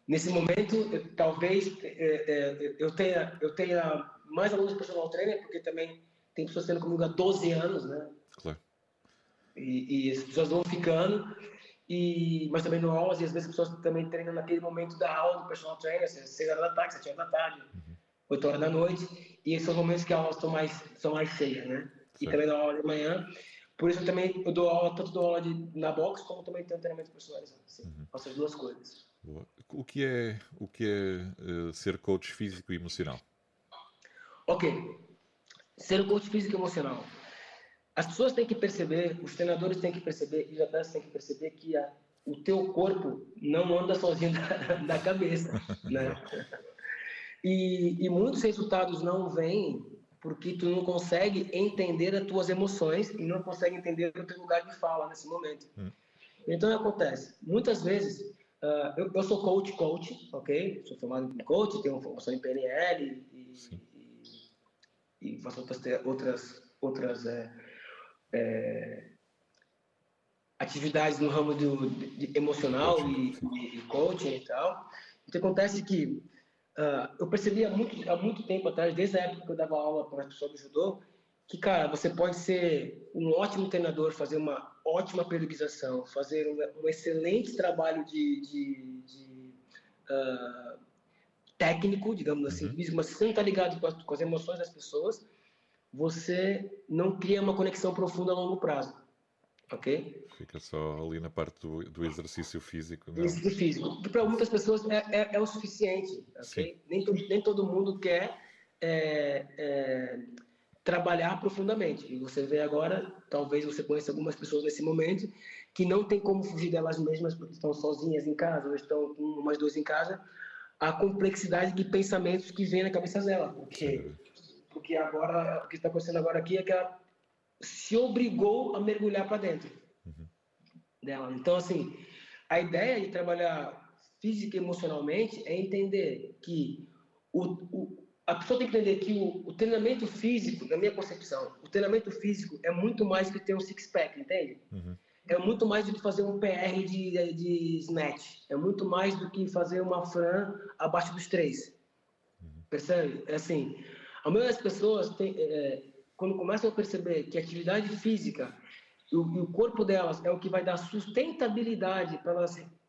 nesse momento, eu, talvez é, é, eu, tenha, eu tenha mais alunos de personal trainer, porque também tem pessoas tendo comigo há 12 anos, né? Claro. E, e as pessoas vão ficando, e, mas também no aulas, e às vezes as pessoas também treinam naquele momento da aula do personal trainer, 6 horas da tarde, 7 horas da tarde, uhum. 8 horas da noite, e esses são os momentos que as aulas estão mais, são mais cheias, né? Certo. E também dou aula de manhã, por isso eu também eu dou aula, tanto dou aula de, na box, como também tenho treinamento personalizado. Assim, uhum. Faço as duas coisas. Boa. O que é, o que é uh, ser coach físico e emocional? Ok. Ser coach físico e emocional. As pessoas têm que perceber, os treinadores têm que perceber, e os atletas têm que perceber que a, o teu corpo não anda sozinho da, da cabeça, né? E, e muitos resultados não vêm porque tu não consegue entender as tuas emoções e não consegue entender o teu lugar de fala nesse momento. Hum. Então, acontece, muitas vezes, uh, eu, eu, sou coach, coach, ok? Sou formado em coach, tenho uma formação em PNL e, e, e faço outras, outras, outras é, é, atividades no ramo do, de, de emocional e, e, coaching e tal. Então, acontece que Uh, eu percebi há muito, há muito tempo atrás, desde a época que eu dava aula para as pessoas do judô, que, cara, você pode ser um ótimo treinador, fazer uma ótima periodização, fazer um, um excelente trabalho de, de, de uh, técnico, digamos assim, uhum. mas se você não está ligado com as, com as emoções das pessoas, você não cria uma conexão profunda a longo prazo ok? Fica só ali na parte do, do exercício físico. Não? Exercício físico, para muitas pessoas é, é, é, o suficiente, ok? Nem, nem todo mundo quer é, é, trabalhar profundamente. E você vê agora, talvez você conheça algumas pessoas nesse momento que não tem como fugir delas mesmas porque estão sozinhas em casa ou estão com umas duas em casa, a complexidade de pensamentos que vem na cabeça dela, porque porque agora o que está acontecendo agora aqui é que ela se obrigou a mergulhar para dentro uhum. dela. Então, assim, a ideia de trabalhar física e emocionalmente é entender que o, o, a pessoa tem que entender que o, o, treinamento físico, na minha concepção, o treinamento físico é muito mais que ter um six-pack, entende? Uhum. É muito mais do que fazer um PR de, de snatch. É muito mais do que fazer uma fran abaixo dos três. Percebe? É assim, a maioria das pessoas tem, é, quando começam a perceber que a atividade física e o, corpo delas é o que vai dar sustentabilidade para ela,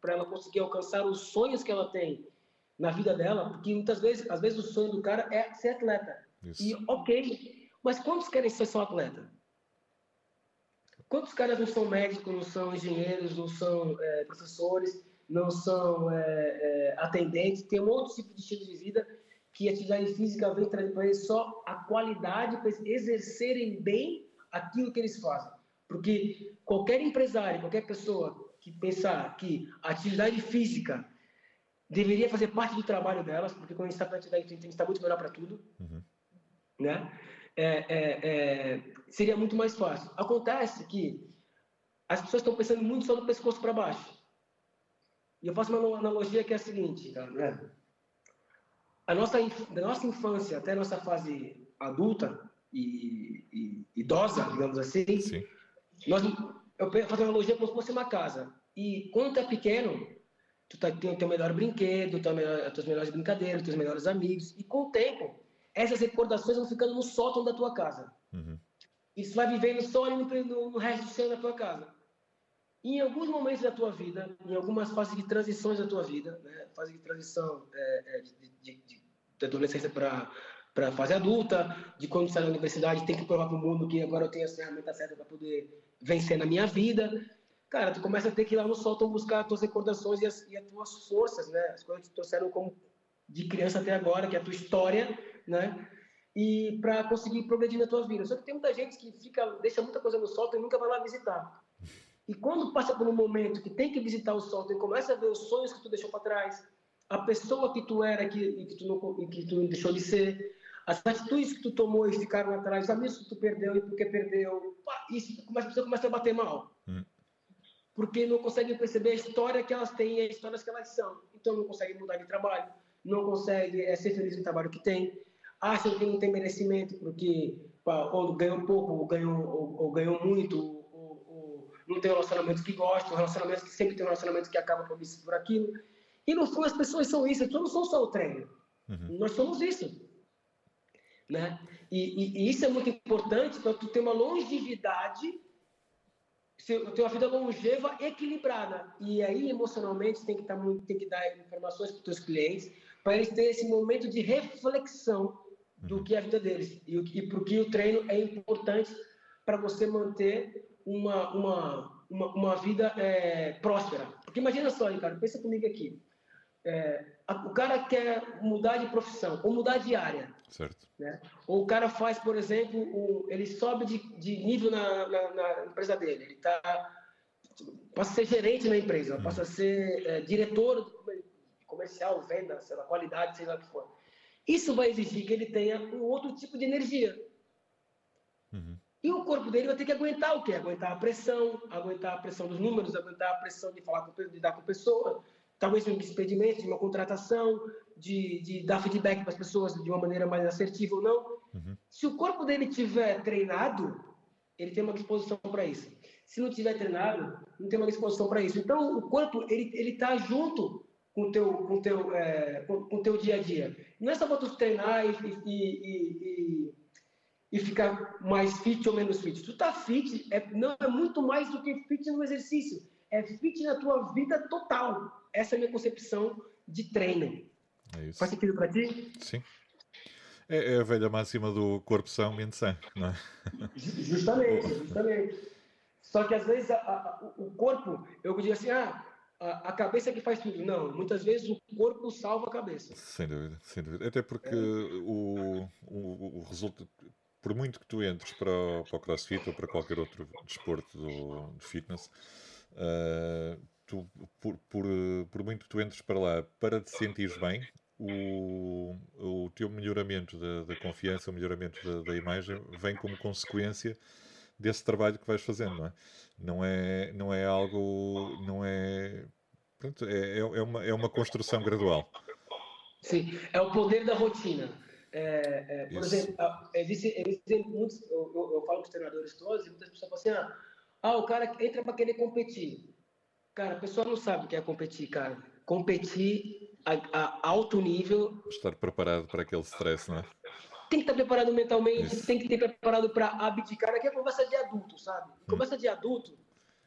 ela conseguir alcançar os sonhos que ela tem na vida dela, porque muitas vezes, às vezes o sonho do cara é ser atleta. Isso. E ok, mas quantos querem ser só atleta? Quantos caras não são médicos, não são engenheiros, não são é, professores, não são é, é, atendentes, tem um outro tipo de estilo de vida que a atividade física vem trazer para eles só a qualidade para eles exercerem bem aquilo que eles fazem. Porque qualquer empresário, qualquer pessoa que pensar que a atividade física deveria fazer parte do trabalho delas, porque quando a gente está com atividade física, a gente está muito melhor para tudo, uhum. né? É, é, é, seria muito mais fácil. Acontece que as pessoas estão pensando muito só do pescoço para baixo. E eu faço uma analogia que é a seguinte, né? A nossa, da nossa infância até a nossa fase adulta e, e idosa, digamos assim, Sim. nós, eu faço uma analogia como se fosse uma casa. E quando tu é pequeno, tu tá, tem o teu melhor brinquedo, tu melhor, as tuas melhores brincadeiras, os teus melhores amigos. E com o tempo, essas recordações vão ficando no sótão da tua casa. Uhum. Isso vai vivendo só no, no, no resto do céu da tua casa. E em alguns momentos da tua vida, em algumas fases de transições da tua vida, né, fase de transição é, é, de, de adolescência para para a fase adulta, de quando sai da universidade tem que provar para o mundo que agora eu tenho as ferramentas certas para poder vencer na minha vida. Cara, tu começa a ter que ir lá no sótão buscar as tuas recordações e as, e as tuas forças, né? As coisas que te trouxeram como de criança até agora, que é a tua história, né? E para conseguir progredir na tua vida. Só que tem muita gente que fica, deixa muita coisa no sótão e nunca vai lá visitar. E quando passa por um momento que tem que visitar o sótão e começa a ver os sonhos que tu deixou para trás, a pessoa que tu era que, e que tu não, que tu deixou de ser, as atitudes que tu tomou e ficaram atrás, os amigos que tu perdeu e porque perdeu, isso começa, a pessoa começa a bater mal. Hum. Porque não conseguem perceber a história que elas têm e as histórias que elas são. Então não conseguem mudar de trabalho, não conseguem é, ser feliz no trabalho que tem, acham que não tem merecimento porque pá, ou ganham pouco, ou ganham, ou, ou ganham muito, ou, ou, não tem relacionamentos que gostam, relacionamentos que sempre tem relacionamentos que acabam por isso por aquilo. E no fundo as pessoas são isso, as pessoas não são só o treino. Uhum. Nós somos isso. Né? E, e, e, isso é muito importante para tu ter uma longevidade, ter uma vida longeva equilibrada. E aí, emocionalmente, tem que, tá, tem que dar informações para os teus clientes, para eles terem esse momento de reflexão do uhum. que é a vida deles. E, e porque o treino é importante para você manter uma, uma, uma, uma vida é, próspera. Porque imagina só, cara, pensa comigo aqui. É, o cara quer mudar de profissão ou mudar de área. Certo. Né? Ou o cara faz, por exemplo, o, ele sobe de, de nível na, na, na, empresa dele. Ele tá, passa a ser gerente na empresa, hum. passa a ser é, diretor comercial, venda, sei lá, qualidade, sei lá o que for. Isso vai exigir que ele tenha um outro tipo de energia. Uhum. E o corpo dele vai ter que aguentar o quê? Aguentar a pressão, aguentar a pressão dos números, aguentar a pressão de falar com, de lidar com pessoa, talvez um despedimento, de uma contratação, de, de dar feedback para as pessoas de uma maneira mais assertiva ou não. Uhum. Se o corpo dele tiver treinado, ele tem uma disposição para isso. Se não tiver treinado, não tem uma disposição para isso. Então, o corpo ele ele está junto com o teu com teu é, com, com teu dia a dia. Não é só para tu treinar e, e, e, e, ficar mais fit ou menos fit. Tu tá fit é não é muito mais do que fit no exercício. É fit na tua vida total. Essa é a minha concepção de treino. É Faz sentido para ti? Sim. É, é, a velha máxima do corpo são, mente sã, não é? Justamente, justamente. Só que às vezes a, a, o corpo, eu digo assim, ah, a, a, cabeça é que faz tudo. Não, muitas vezes o corpo salva a cabeça. Sem dúvida, sem dúvida. Até porque é. o, o, o resultado, por muito que tu entres para, o, para o CrossFit ou para qualquer outro desporto do, de fitness, uh, tu, por, por, por muito que tu entres para lá para te sentires bem, o, o teu melhoramento da, da confiança, o melhoramento da, da, imagem vem como consequência desse trabalho que vais fazendo, não é? Não é, não é algo, não é, pronto, é, é, é uma, é uma construção gradual. Sim, é o poder da rotina. É, é, por Isso. exemplo, existe, existe muitos, eu, eu, eu, falo com os treinadores todos e muitas pessoas falam assim, ah, ah o cara entra para querer competir. Cara, a pessoa não sabe o que é competir, cara. Competir a, a alto nível. Estar preparado para aquele stress, não é? Tem que estar preparado mentalmente, Isso. tem que estar preparado para abdicar. Aqui é conversa de adulto, sabe? Hum. Conversa de adulto,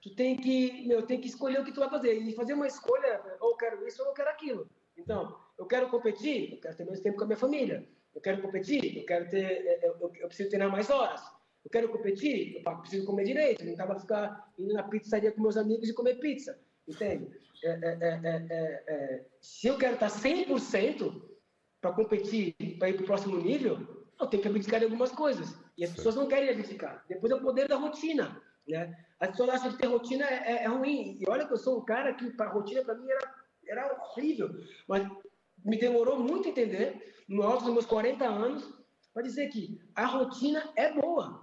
tu tem que, meu, tem que escolher o que tu vai fazer. E fazer uma escolha, ou eu quero isso ou eu quero aquilo. Então, eu quero competir, eu quero ter mais tempo com a minha família. Eu quero competir, eu quero ter, eu, eu, eu preciso treinar mais horas eu quero competir, eu preciso comer direito, não estava ficar indo na pizzaria com meus amigos e comer pizza, entende? É, é, é, se eu quero estar 100% para competir, para ir para o próximo nível, eu tenho que abdicar de algumas coisas. E as pessoas não querem abdicar. Depois é o poder da rotina. Né? As pessoas acham que ter rotina é, é ruim. E olha que eu sou um cara que, para rotina, para mim, era, era horrível. Mas me demorou muito entender, no alto dos meus 40 anos, para dizer que a rotina é boa.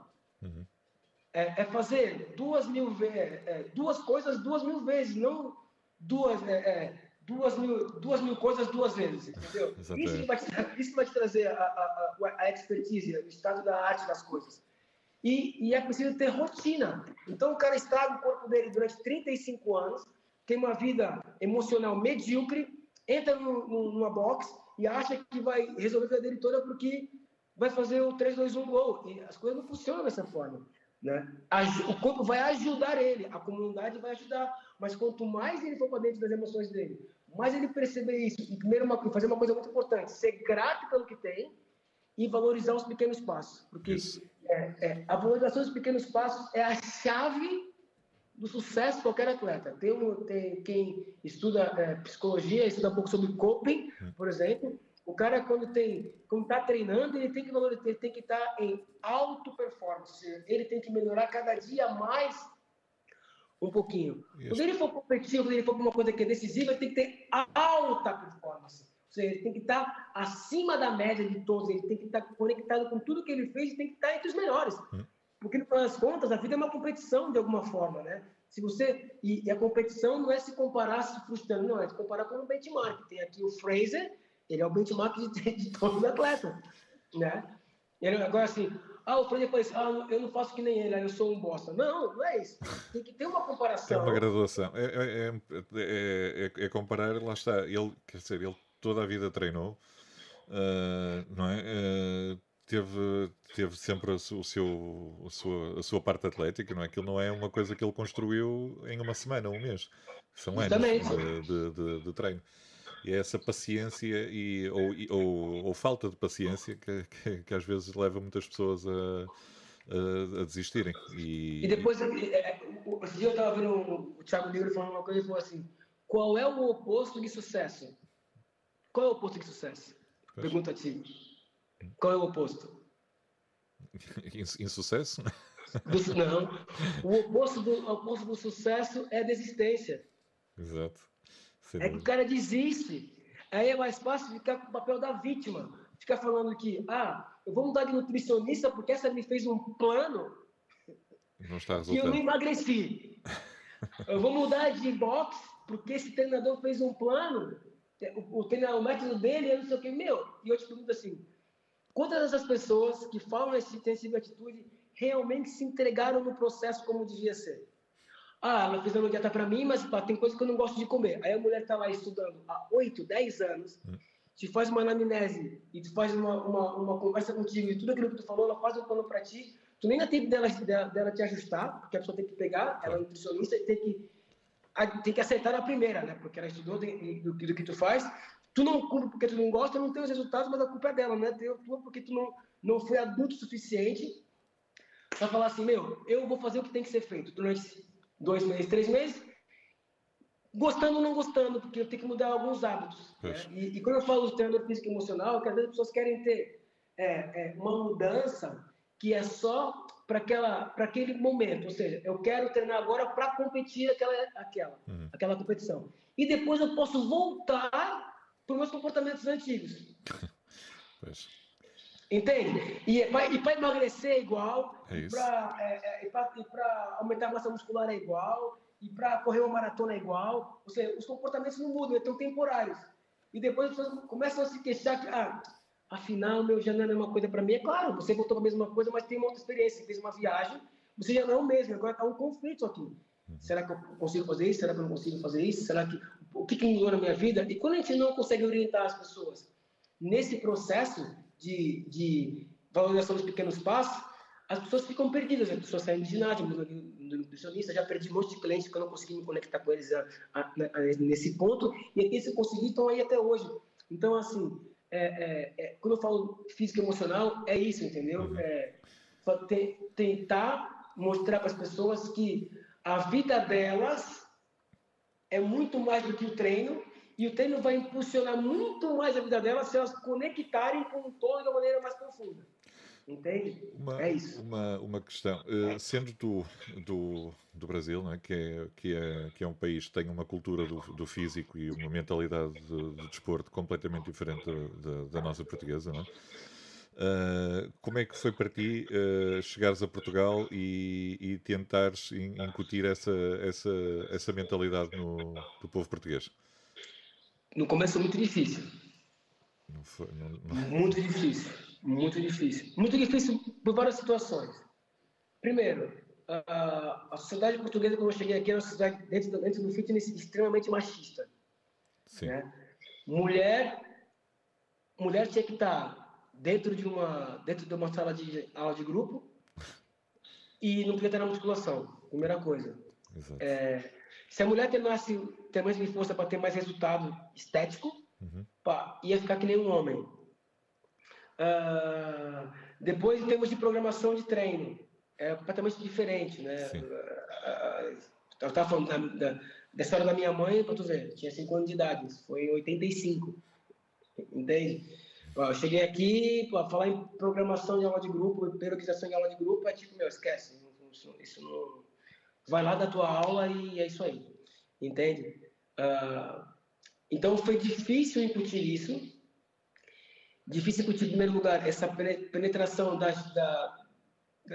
É, é fazer duas mil é, é, duas coisas duas mil vezes, não duas, é, é, duas, mil, duas mil coisas duas vezes, entendeu? Isso vai, te, isso vai te trazer a, a, a, expertise, o estado da arte das coisas. E, e é preciso ter rotina. Então o cara estraga o corpo dele durante 35 anos, tem uma vida emocional medíocre, entra no, no, numa box e acha que vai resolver a vida dele toda porque vai fazer o 3, 2, 1 gol. E as coisas não funcionam dessa forma. Né? O corpo vai ajudar ele, a comunidade vai ajudar, mas quanto mais ele for para dentro das emoções dele, mais ele perceber isso, e primeiro uma, fazer uma coisa muito importante, ser grato pelo que tem e valorizar os pequenos passos, porque é, é, a valorização dos pequenos passos é a chave do sucesso de qualquer atleta. Tem, um, tem quem estuda é, psicologia, estuda um pouco sobre coping, por exemplo, o cara, quando tem, quando está treinando, ele tem que valorizar, ele tem que estar tá em alto Ele tem que melhorar cada dia mais um pouquinho. Isso. Quando ele for competitivo, quando ele for uma coisa que é decisiva, ele tem que ter alta performance. Ou seja, ele tem que estar acima da média de todos, ele tem que estar conectado com tudo que ele fez e tem que estar entre os melhores. Hum. Porque, no final das contas, a vida é uma competição de alguma forma, né? Se você e, a competição não é se comparar se frustrando, não, é se comparar com um benchmark. Tem aqui o Fraser, ele é o benchmark de, de todos os atletas, né? Ele, agora, assim, ah, o Fred depois, ah, eu não faço que nem ele, eu sou um bosta. Não, não é isso. Tem que ter uma comparação. Tem uma graduação. É, é, é, é, é comparar, lá está, ele, quer dizer, ele toda a vida treinou, uh, não é? Uh, teve, teve sempre o seu, a, sua, a sua parte atlética, não é? Aquilo não é uma coisa que ele construiu em uma semana, um mês. São anos de, de, de, de treino. E é essa paciência e, ou, ou, ou falta de paciência que, que, que, às vezes leva muitas pessoas a, a, a desistirem. E, e depois, é, é, esse dia eu estava vendo o Thiago Negro falando uma coisa e falou assim: qual é o oposto de sucesso? Qual é o oposto de sucesso? Pois. Pergunta a ti. Qual é o oposto? Insucesso? Do, não. O oposto do, o oposto do sucesso é desistência. Exato. É que o cara desiste. Aí é mais fácil ficar com o papel da vítima. Ficar falando que, ah, eu vou mudar de nutricionista porque essa me fez um plano não está que eu não emagreci. eu vou mudar de box porque esse treinador fez um plano, o, o, treinador, o método dele é não sei o que. Meu, e eu te pergunto assim, quantas dessas pessoas que falam esse, têm essa atitude realmente se entregaram no processo como devia ser? Ah, ela fez uma dieta para mim, mas pá, tem coisa que eu não gosto de comer. Aí a mulher tá lá estudando há 8, 10 anos, hum. te faz uma anamnese e te faz uma, uma, uma, conversa contigo e tudo aquilo que tu falou, ela faz um plano para ti. Tu nem dá tempo dela, dela, dela, te ajustar, porque a pessoa tem que pegar, ela é nutricionista e tem que, tem que aceitar na primeira, né? Porque ela estudou do, do, do que tu faz. Tu não cumpre porque tu não gosta, não tem os resultados, mas a culpa é dela, não é tua porque tu não, não foi adulto o suficiente para falar assim, meu, eu vou fazer o que tem que ser feito durante dois meses, três meses, gostando ou não gostando, porque eu tenho que mudar alguns hábitos. Né? E, e, quando eu falo de treinador físico e emocional, que às vezes as pessoas querem ter é, é, uma mudança que é só para aquele momento, ou seja, eu quero treinar agora para competir aquela, aquela, uhum. aquela competição. E depois eu posso voltar para os meus comportamentos antigos. Entende? E, e para emagrecer é igual, é para é, é, aumentar a massa muscular é igual, e para correr uma maratona é igual. Ou seja, os comportamentos não mudam, estão temporários. E depois as pessoas começam a se queixar que, ah, afinal, meu, já não é a mesma coisa para mim. É claro, você voltou para a mesma coisa, mas tem uma outra experiência, fez uma viagem, você já não é o mesmo, agora está um conflito aqui. Uhum. Será que eu consigo fazer isso? Será que eu não consigo fazer isso? Será que o que, que mudou na minha vida? E quando a gente não consegue orientar as pessoas nesse processo, de, de valorização dos pequenos passos, as pessoas ficam perdidas. As pessoas saem do ginásio, do nutricionista. Já perdi um monte de clientes que eu não consegui me conectar com eles a, a, a, nesse ponto. E aqui, se eu consegui, estão aí até hoje. Então, assim, é, é, é, quando eu falo físico emocional, é isso, entendeu? Uhum. É, tentar mostrar para as pessoas que a vida delas é muito mais do que o treino e o treino vai impulsionar muito mais a vida delas se elas conectarem com o todo de uma maneira mais profunda. Entende? Uma, é isso. Uma, uma questão. Uh, sendo do, do, do Brasil, né, que, é, que, é, que é um país que tem uma cultura do, do físico e uma mentalidade de, de desporto completamente diferente da, da, da nossa portuguesa, não é? Uh, como é que foi para ti uh, chegares a Portugal e, e tentares incutir essa, essa, essa mentalidade no, do povo português? No começo foi muito difícil. Não foi, não, não... Muito difícil. Muito difícil. Muito difícil por várias situações. Primeiro, a, a sociedade portuguesa, quando eu cheguei aqui, era uma sociedade, dentro do, dentro do fitness, extremamente machista. Sim. Né? Mulher, mulher tinha que estar dentro de uma, dentro de uma sala de aula de grupo e não podia estar na musculação, primeira coisa. É, se a mulher ter mais força para ter mais resultado estético, uhum. pá, ia ficar que nem um homem. Uh, depois, em termos de programação de treino, é completamente diferente, né? Uh, eu estava falando da, da, da, história da minha mãe, para tu ver, tinha 5 anos de idade, isso foi em 85, entende? Eu cheguei aqui, para falar em programação de aula de grupo, periodização de aula de grupo, é tipo, meu, esquece, isso, isso não... Vai lá da tua aula e é isso aí, entende? Uh, então, foi difícil incutir isso, difícil porque, em primeiro lugar, essa penetração das, da,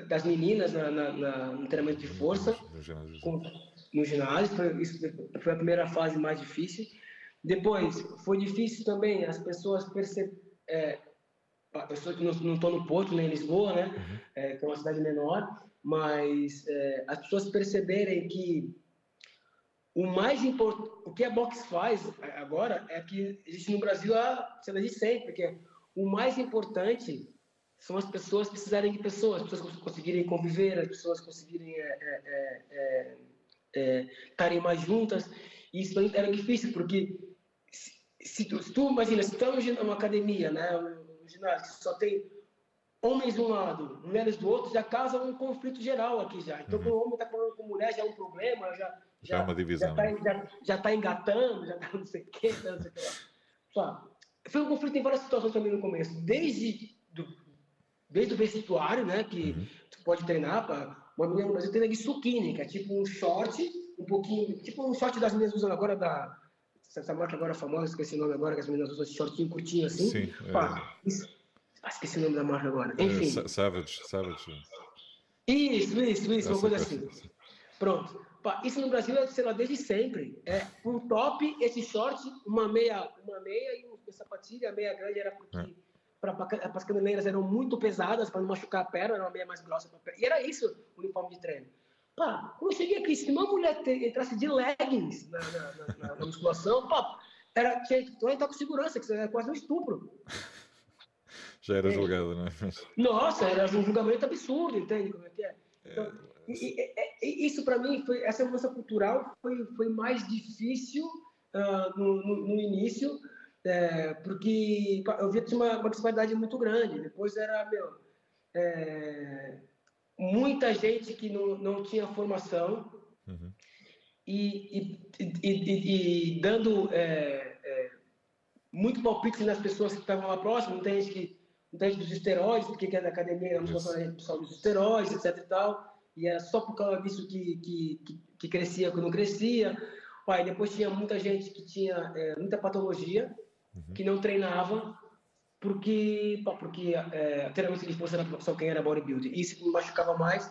das meninas na, na, na, no treinamento de força, com, no ginásio, foi, isso foi a primeira fase mais difícil. Depois, foi difícil também as pessoas perceberem, é, pessoas que não estão no Porto, nem em Lisboa, né, uhum. é, que é uma cidade menor, mas é, as pessoas perceberem que o mais importante, o que a box faz agora é que existe no Brasil a, desde sempre, que é o mais importante são as pessoas precisarem de pessoas, as pessoas conseguirem conviver, as pessoas conseguirem estarem é, é, é, é mais juntas. E isso era difícil, porque se, se, tu, se tu, imagina, se tu é uma academia, né, um ginásio que só tem homens de um lado, mulheres do outro, já causa um conflito geral aqui já. Então, uhum. quando o homem está falando com mulher, já é um problema, já, já, já é uma divisão. Já está né? já, já tá engatando, já está não sei o quê, não sei o que lá foi um conflito em várias situações também no começo, desde do, desde o vestuário, né, que uhum. tu pode treinar para uma menina no Brasil treina de suquine, que é tipo um short, um pouquinho, tipo um short das meninas usam agora da essa marca agora famosa, esqueci o nome agora, que as meninas usam esse shortinho curtinho assim. Sim. Pá, é... isso, ah, esqueci o nome da marca agora. É, Enfim. É, Savage, Savage. Isso, isso, isso, uma coisa assim. Pronto. Isso no Brasil é, sei lá, desde sempre. É um top, esse short, uma meia, uma meia e uma sapatilha. A meia grande era porque é. para as caminhoneiras eram muito pesadas para não machucar a perna, era uma meia mais grossa. Pra perna. E era isso o uniforme de treino. Pá, quando eu cheguei aqui, se uma mulher entrasse de leggings na, na, na, na musculação, pá, era, tinha, tu entrar com segurança, que era quase um estupro. Já era é. julgado, né? Nossa, era um julgamento absurdo, entende como é que é? Então, e, e, isso para mim, foi, essa mudança cultural foi, foi mais difícil uh, no, no, no, início, é, porque eu via que tinha uma, uma disparidade muito grande. Depois era, meu, é, muita gente que não, não tinha formação uhum. e, e, e, dando é, é, muito palpite nas pessoas que estavam lá próximas. Tem gente que não gente dos esteroides, porque que é da academia, não gosta pessoal dos esteroides, etc e tal e era só por causa disso que, que, que, que crescia quando crescia. Pai, depois tinha muita gente que tinha é, muita patologia, uhum. que não treinava, porque, porque é, treinamento de força era só quem era bodybuilder. Isso me machucava mais,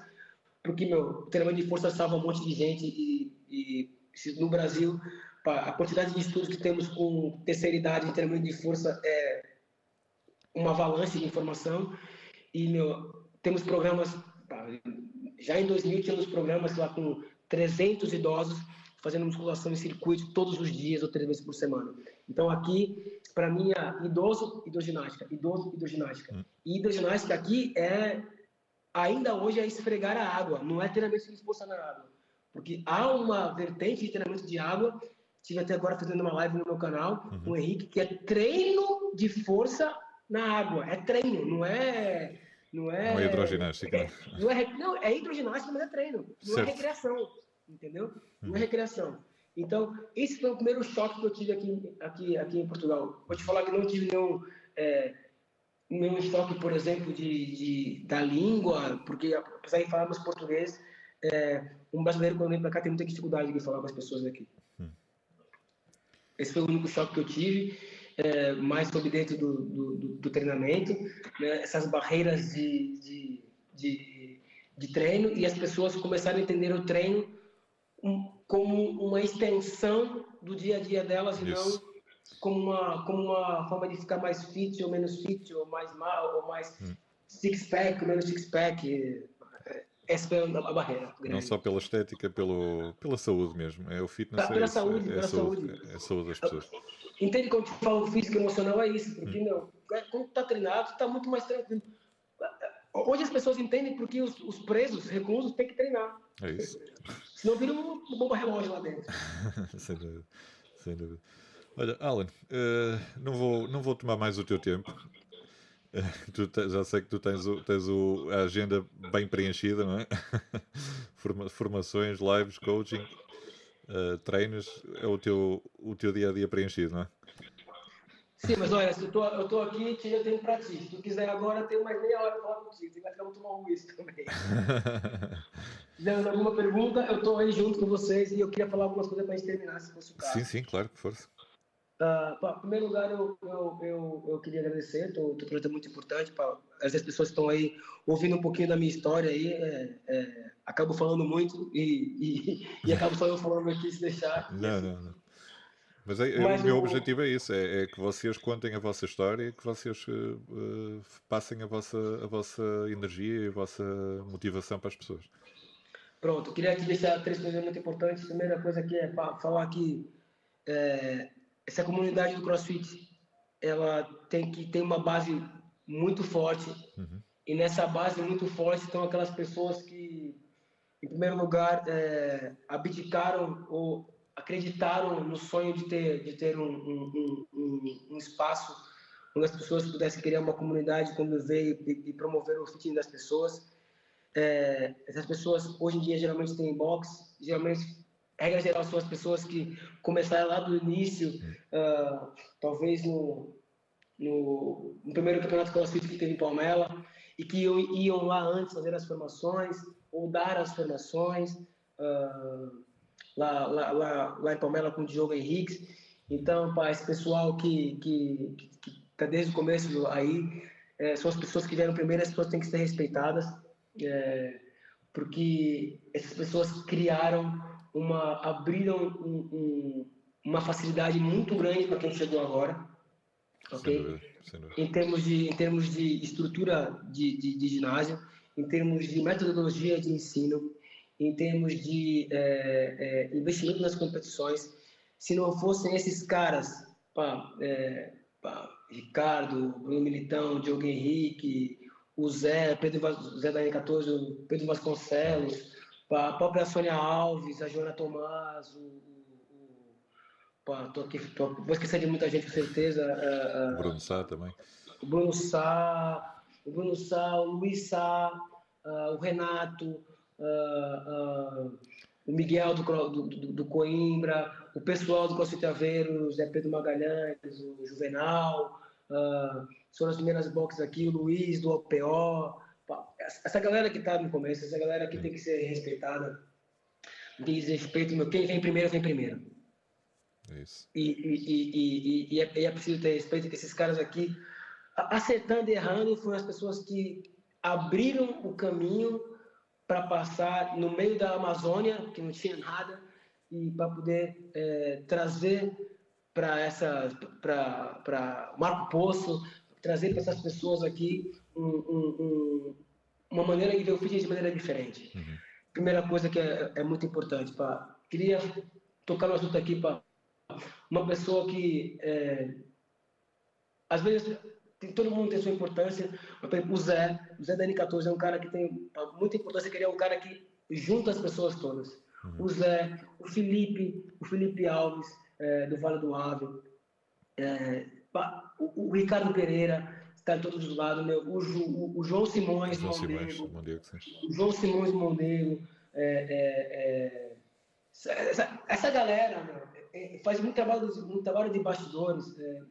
porque meu treinamento de força salva um monte de gente e, e no Brasil a quantidade de estudos que temos com terceira idade de treinamento de força é uma avalanche de informação e meu temos programas pá, já em 2000 tínhamos programas lá com 300 idosos fazendo musculação em circuito todos os dias ou três vezes por semana. Então aqui, para mim, é idoso, hidroginástica, idoso, hidroginástica. Hum. E hidroginástica aqui é, ainda hoje, é esfregar a água, não é treinamento de força na água. Porque há uma vertente de treinamento de água, estive até agora fazendo uma live no meu canal, uhum. com o Henrique, que é treino de força na água. É treino, não é não é, não é hidroginástica. É, não, é, não, é hidroginástica, mas é treino. Não é certo. é recreação. Entendeu? Não é uhum. recreação. Então, esse foi o primeiro choque que eu tive aqui, aqui, aqui em Portugal. Vou te falar que não tive nenhum, é, nenhum choque, por exemplo, de, de, da língua, porque apesar de falarmos português, é, um brasileiro quando vem para cá tem muita dificuldade de falar com as pessoas aqui. Hum. Esse foi o único choque que eu tive. É, mais sobre dentro do, do, do, treinamento, né? essas barreiras de, de, de, de, treino e as pessoas começarem a entender o treino como uma extensão do dia a dia delas e não como uma, como uma forma de ficar mais fit ou menos fit, ou mais mal, ou mais hum. six-pack ou menos six-pack. Essa é a barreira. Grande. Não só pela estética, pelo, pela saúde mesmo. É o fitness. Pela é, saúde, é, pela saúde, saúde. É saúde das pessoas. Entende quando eu falo físico e emocional? É isso. Porque, não, é, quando tá treinado, tá muito mais tranquilo. Hoje as pessoas entendem porque os, os presos, reclusos, têm que treinar. É isso. Senão vira uma bomba relógio lá dentro. sem dúvida. Sem dúvida. Olha, Alan, uh, não, vou, não vou tomar mais o teu tempo. Uh, te, já sei que tu tens, o, tens o, a agenda bem preenchida, não é? Forma, formações, lives, coaching, uh, treinos, é o teu, o teu dia a dia preenchido, não é? Sim, mas olha, se eu tô, eu tô aqui, eu tenho pra ti. Se tu quiser agora, eu tenho mais meia hora pra falar contigo. Você vai ficar muito tomar um whisky também. Tiver alguma pergunta, eu tô aí junto com vocês e eu queria falar algumas coisas pra gente terminar, se fosse o caso. Sim, sim, claro, que força. Uh, em primeiro lugar, eu, eu, eu, eu queria agradecer, o teu projeto é muito importante. Pra, essas pessoas estão aí ouvindo um pouquinho da minha história aí, é, é, acabo falando muito e, e, e acabo só eu falando aqui se deixar. Não, não, não. Mas, é, Mas o meu objetivo é isso: é, é, que vocês contem a vossa história que vocês uh, passem a vossa, a vossa energia e a vossa motivação para as pessoas. Pronto, queria aqui deixar três coisas muito importantes. A primeira coisa aqui é para falar que é, essa comunidade do CrossFit ela tem que ter uma base muito forte uhum. e nessa base muito forte estão aquelas pessoas que em primeiro lugar é, abdicaram ou acreditaram no sonho de ter de ter um, um, um, um espaço onde as pessoas pudessem criar uma comunidade, conviver e, e promover o fitness das pessoas. É, essas pessoas hoje em dia geralmente têm box, geralmente regra geral, são as pessoas que começaram lá do início, uh, talvez no, no, no, primeiro campeonato crossfit que teve em Palmela, e que iam, iam, lá antes fazer as formações, ou dar as formações, uh, lá, lá, lá, lá, em Palmela com o Diogo Henrique. Então, para esse pessoal que está desde o começo aí, é, são as pessoas que vieram primeiro, as pessoas têm que ser respeitadas, é, porque essas pessoas criaram uma abriram um, um, uma facilidade muito grande para quem chegou agora, ok? Sem dúvida, sem dúvida. Em termos de em termos de estrutura de, de, de ginásio, em termos de metodologia de ensino, em termos de é, é, investimento nas competições, se não fossem esses caras, pá, é, pá, Ricardo, Bruno Militão, Diogo Henrique, o Zé, Pedro Zé da N14, o Pedro Vasconcelos, a própria Sônia Alves, a Joana Tomás, o, o, pá, tô aqui, tô, vou esquecer de muita gente com certeza. o Bruno Sá também. O Bruno Sá, o Bruno Sá, o Luiz Sá, o Renato, o Miguel do, do, do, Coimbra, o pessoal do CrossFit Aveiro, o Zé Pedro Magalhães, o Juvenal, uh, são as primeiras boxes aqui, o Luiz do OPO, essa galera que está no começo, essa galera que tem que ser respeitada, diz respeito, meu, quem vem primeiro, vem primeiro. Isso. E, e, e, e, é, e é preciso ter respeito que esses caras aqui, acertando e errando, foram as pessoas que abriram o caminho para passar no meio da Amazônia, que não tinha nada, e para poder é, trazer para essa para Marco Poço, trazer para essas pessoas aqui um, um, uma maneira de ver o fitness de maneira diferente. Uhum. Primeira coisa que é, é muito importante, pá. Queria tocar no assunto aqui para uma pessoa que é, às vezes tem, todo mundo tem sua importância. O Zé, o Zé da N14 é um cara que tem muita importância, que ele é um cara que junta as pessoas todas. Uhum. O Zé, o Felipe, o Felipe Alves, é, do Vale do Ave, é, o, o Ricardo Pereira, está em todos os lados, meu, o, o, o João Simões João Mondego, Mondego, o João Simões Mondego, é, é, é, essa, essa, galera meu, é, faz muito trabalho, muito trabalho de bastidores,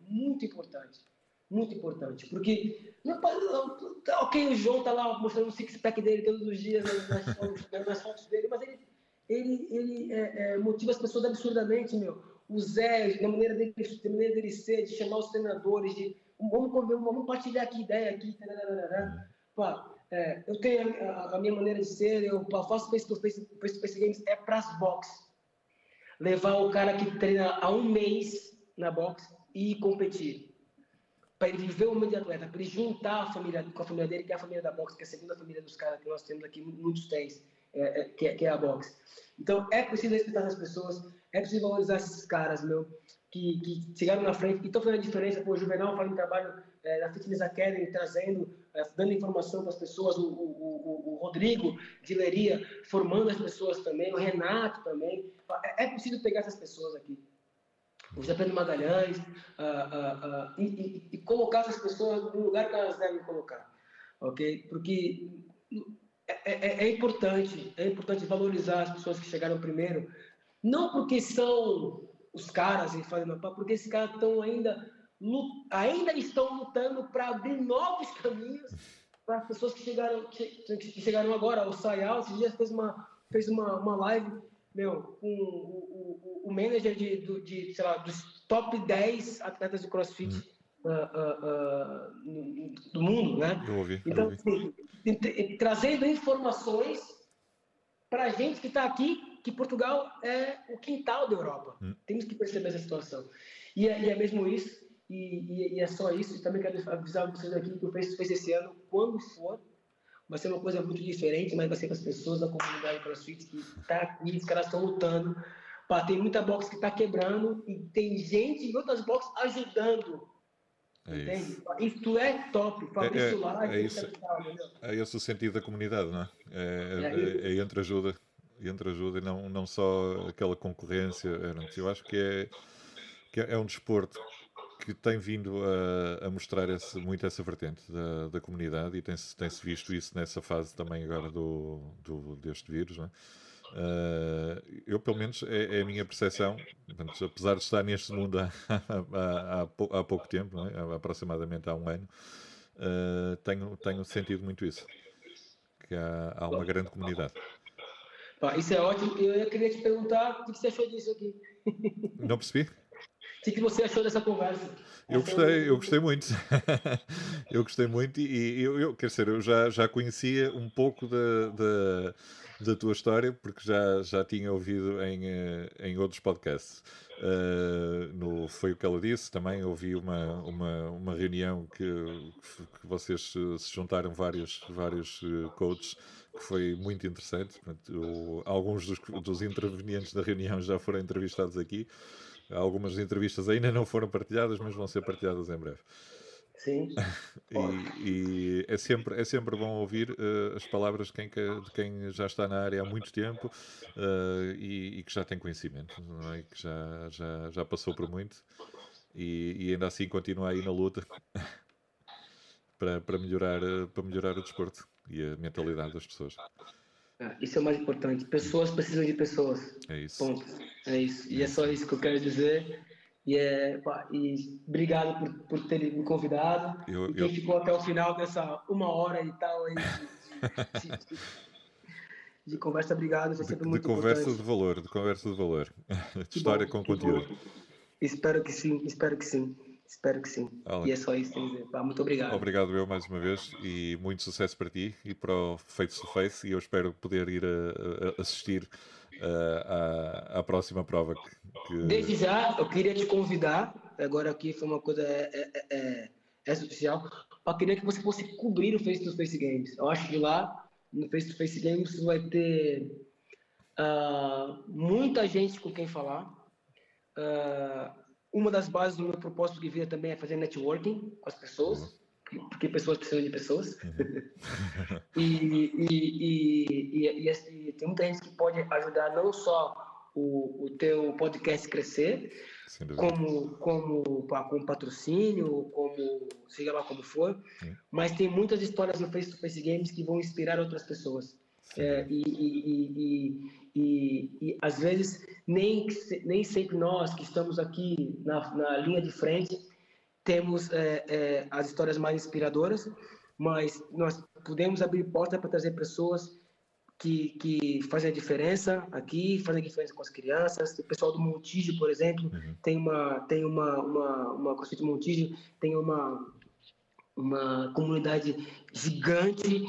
muito importante, muito importante, porque ok, o João está lá mostrando o six-pack dele todos os dias nas, nas, nas fotos dele, mas ele, ele, ele motiva as pessoas absurdamente, meu. O, Zé, na maneira dele, na maneira dele ser, de chamar os treinadores, de vamos, vamos partilhar aqui ideia aqui. Pá, é, eu tenho a, a, minha maneira de ser, eu faço face to face, face, games é para as boxes. Levar o cara que treina há um mês na boxe e competir. Para ele viver o momento de atleta, para ele juntar a família com a família dele, que é a família da boxe, que é a segunda família dos caras que nós temos aqui, muitos têm, é, é, que, é, que é a boxe. Então, é preciso respeitar as pessoas, é preciso valorizar esses caras, meu, que, que chegaram na frente e estão fazendo a diferença. Pô, o Juvenal faz um trabalho é, na Fitness Academy, trazendo, é, dando informação para as pessoas. O, o, o, o, Rodrigo de Leria formando as pessoas também. O Renato também. É, é preciso pegar essas pessoas aqui. O José Pedro Magalhães. Uh, uh, uh, e, e, e, colocar essas pessoas no lugar que elas devem colocar. Ok? Porque é, é, é importante, é importante valorizar as pessoas que chegaram primeiro. Não porque são os caras e fazem porque esses caras estão ainda ainda estão lutando para abrir novos caminhos para as pessoas que chegaram que, que chegaram agora o Sayal esses dias fez uma fez uma, uma live meu com o, o, o manager de, de, de, sei lá dos top 10 atletas de CrossFit uh, uh, uh, do mundo né eu ouvi, então eu ouvi. Assim, trazendo informações para a gente que está aqui que Portugal é o quintal da Europa. Hum. Temos que perceber essa situação. E é, e é mesmo isso, e, e, e, é só isso. E também quero avisar vocês aqui que o Face fez esse ano, quando for, vai ser uma coisa muito diferente, mas vai ser com as pessoas da comunidade CrossFit que está aqui, os caras estão lutando. Pá, tem muita box que está quebrando e tem gente em outras boxes ajudando. É Entende? Isso. isso é top. Fabrício é, é, é, isso, é esse o sentido da comunidade, não é? É, é, é, é entre ajuda entre ajuda e não, não só aquela concorrência. Eu acho que é, que é um desporto que tem vindo a, a mostrar esse, muito essa vertente da, da comunidade e tem-se tem -se visto isso nessa fase também agora do, do deste vírus. Não é? Uh, eu, pelo menos, é, é, a minha percepção, portanto, apesar de estar neste mundo há, há, há, há pouco tempo, é? aproximadamente há um ano, uh, tenho, tenho sentido muito isso. Que há, há uma grande comunidade. Ah, isso é ótimo. Eu queria te perguntar o que você achou disso aqui. Não percebi? O que você achou dessa conversa? Eu gostei, eu gostei muito. eu gostei muito e eu, eu, quer dizer, eu já, já conhecia um pouco da, da, da tua história, porque já, já tinha ouvido em, eh, em outros podcasts. Uh, no, foi o que ela disse, também ouvi uma, uma, uma reunião que, que vocês se juntaram vários, vários eh, coaches que foi muito interessante. O, alguns dos, dos, intervenientes da reunião já foram entrevistados aqui. Algumas entrevistas ainda não foram partilhadas, mas vão ser partilhadas em breve. Sim. e, e, é, sempre, é sempre bom ouvir uh, as palavras de quem, de quem já está na área há muito tempo uh, e, e, que já tem conhecimento, não é? que já, já, já passou por muito e, e ainda assim continua aí na luta para, para, melhorar, eh, para melhorar o desporto e a mentalidade das pessoas. Isso é o mais importante. Pessoas precisam de pessoas. É isso. Ponto. É isso. E é, é só isso que eu quero dizer. E, é, e obrigado por, por ter me convidado. Eu, e quem eu... ficou até o final dessa uma hora e tal aí de, de, de, de conversa, obrigado. Foi sempre de, muito de conversa importante. de valor, de conversa de valor. De história bom, com conteúdo. Bom. Espero que sim, espero que sim. Espero que sim. Alex. E é só isso que tenho a dizer. Pá, muito obrigado. Obrigado eu mais uma vez e muito sucesso para ti e para o Face to Face. E eu espero poder ir a, a assistir uh, à, à próxima prova. Que, que... Desde já, eu queria te convidar. Agora aqui foi uma coisa é, é, é, é social. Eu queria que você fosse cobrir o Face to Face Games. Eu acho que lá no Face to Face Games vai ter uh, muita gente com quem falar. Uh, uma das bases do meu propósito de vida também é fazer networking com as pessoas, uhum. porque pessoas precisam de pessoas. Uhum. e, e, e, e, tem muita gente que pode ajudar não só o, o teu podcast crescer, como, como com patrocínio, como seja lá como for, mas tem muitas histórias no Face to Face Games que vão inspirar outras pessoas. É, e, e, e, e, às vezes nem, nem sempre nós que estamos aqui na, na linha de frente temos é, é, as histórias mais inspiradoras, mas nós podemos abrir porta para trazer pessoas que, que fazem a diferença aqui, fazem a diferença com as crianças. O pessoal do Montijo, por exemplo, uhum. tem uma tem uma uma, uma CrossFit Montijo tem uma uma comunidade gigante.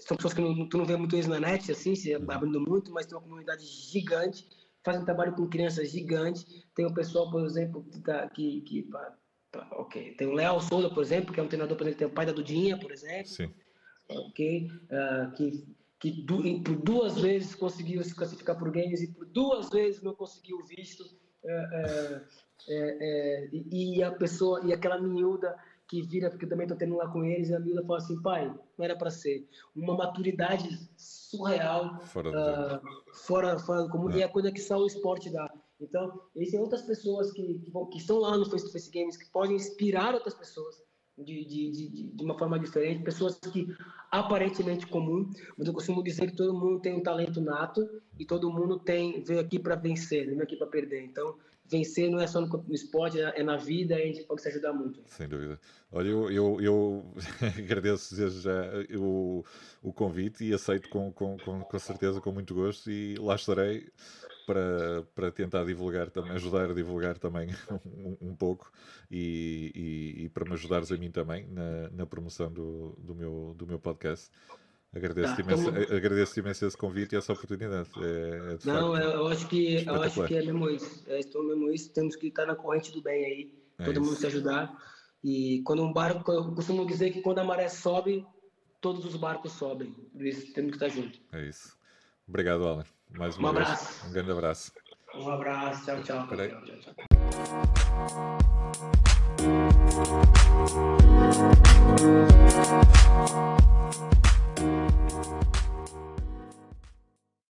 São pessoas que não, tu não vê muito isso na net, assim, se uhum. abrindo muito, mas tem uma comunidade gigante, fazem um trabalho com crianças gigante. Tem o pessoal, por exemplo, que, tá, que, que ok, tem o Léo Souza, por exemplo, que é um treinador, por exemplo, tem o pai da Dudinha, por exemplo. Sim. Ok, uh, que que por duas vezes conseguiu se classificar o Games e por duas vezes não conseguiu o visto. É, é, é, é e a pessoa, e aquela miúda que vira, porque também estou tendo lá com eles, e a miúda fala assim, pai, não era para ser. Uma maturidade surreal, fora, uh, fora, fora do comum, e é a coisa que só o esporte dá. Então, existem outras pessoas que, que, vão, que estão lá no Face to Face Games, que podem inspirar outras pessoas de, de, de, de uma forma diferente, pessoas que aparentemente comum, mas eu costumo dizer que todo mundo tem um talento nato e todo mundo tem veio aqui para vencer, não veio aqui para perder. Então, vencer não é só no, esporte, é, é na vida e a gente pode se ajudar muito. Sem dúvida. Olha, eu, eu, eu agradeço desde já o, o convite e aceito com, com, com, com certeza, com muito gosto e lá estarei para, para tentar divulgar também, ajudar a divulgar também um, um pouco e, e, e, para me ajudares a mim também na, na promoção do, do, meu, do meu podcast. Agradeço-te tá, imenso, então- como... agradeço imenso esse convite e essa oportunidade. É, é não, facto, eu acho que eu acho que é mesmo isso. É estou mesmo isso. Temos que estar na corrente do bem aí, é todo isso. mundo se ajudar. E quando um barco, eu costumo dizer que quando a maré sobe, todos os barcos sobem. Por isso temos que estar juntos. É isso. Obrigado, Alan. Mais uma um vez. abraço. Um grande abraço. Um abraço. Tchau, tchau. tchau, tchau, tchau. Música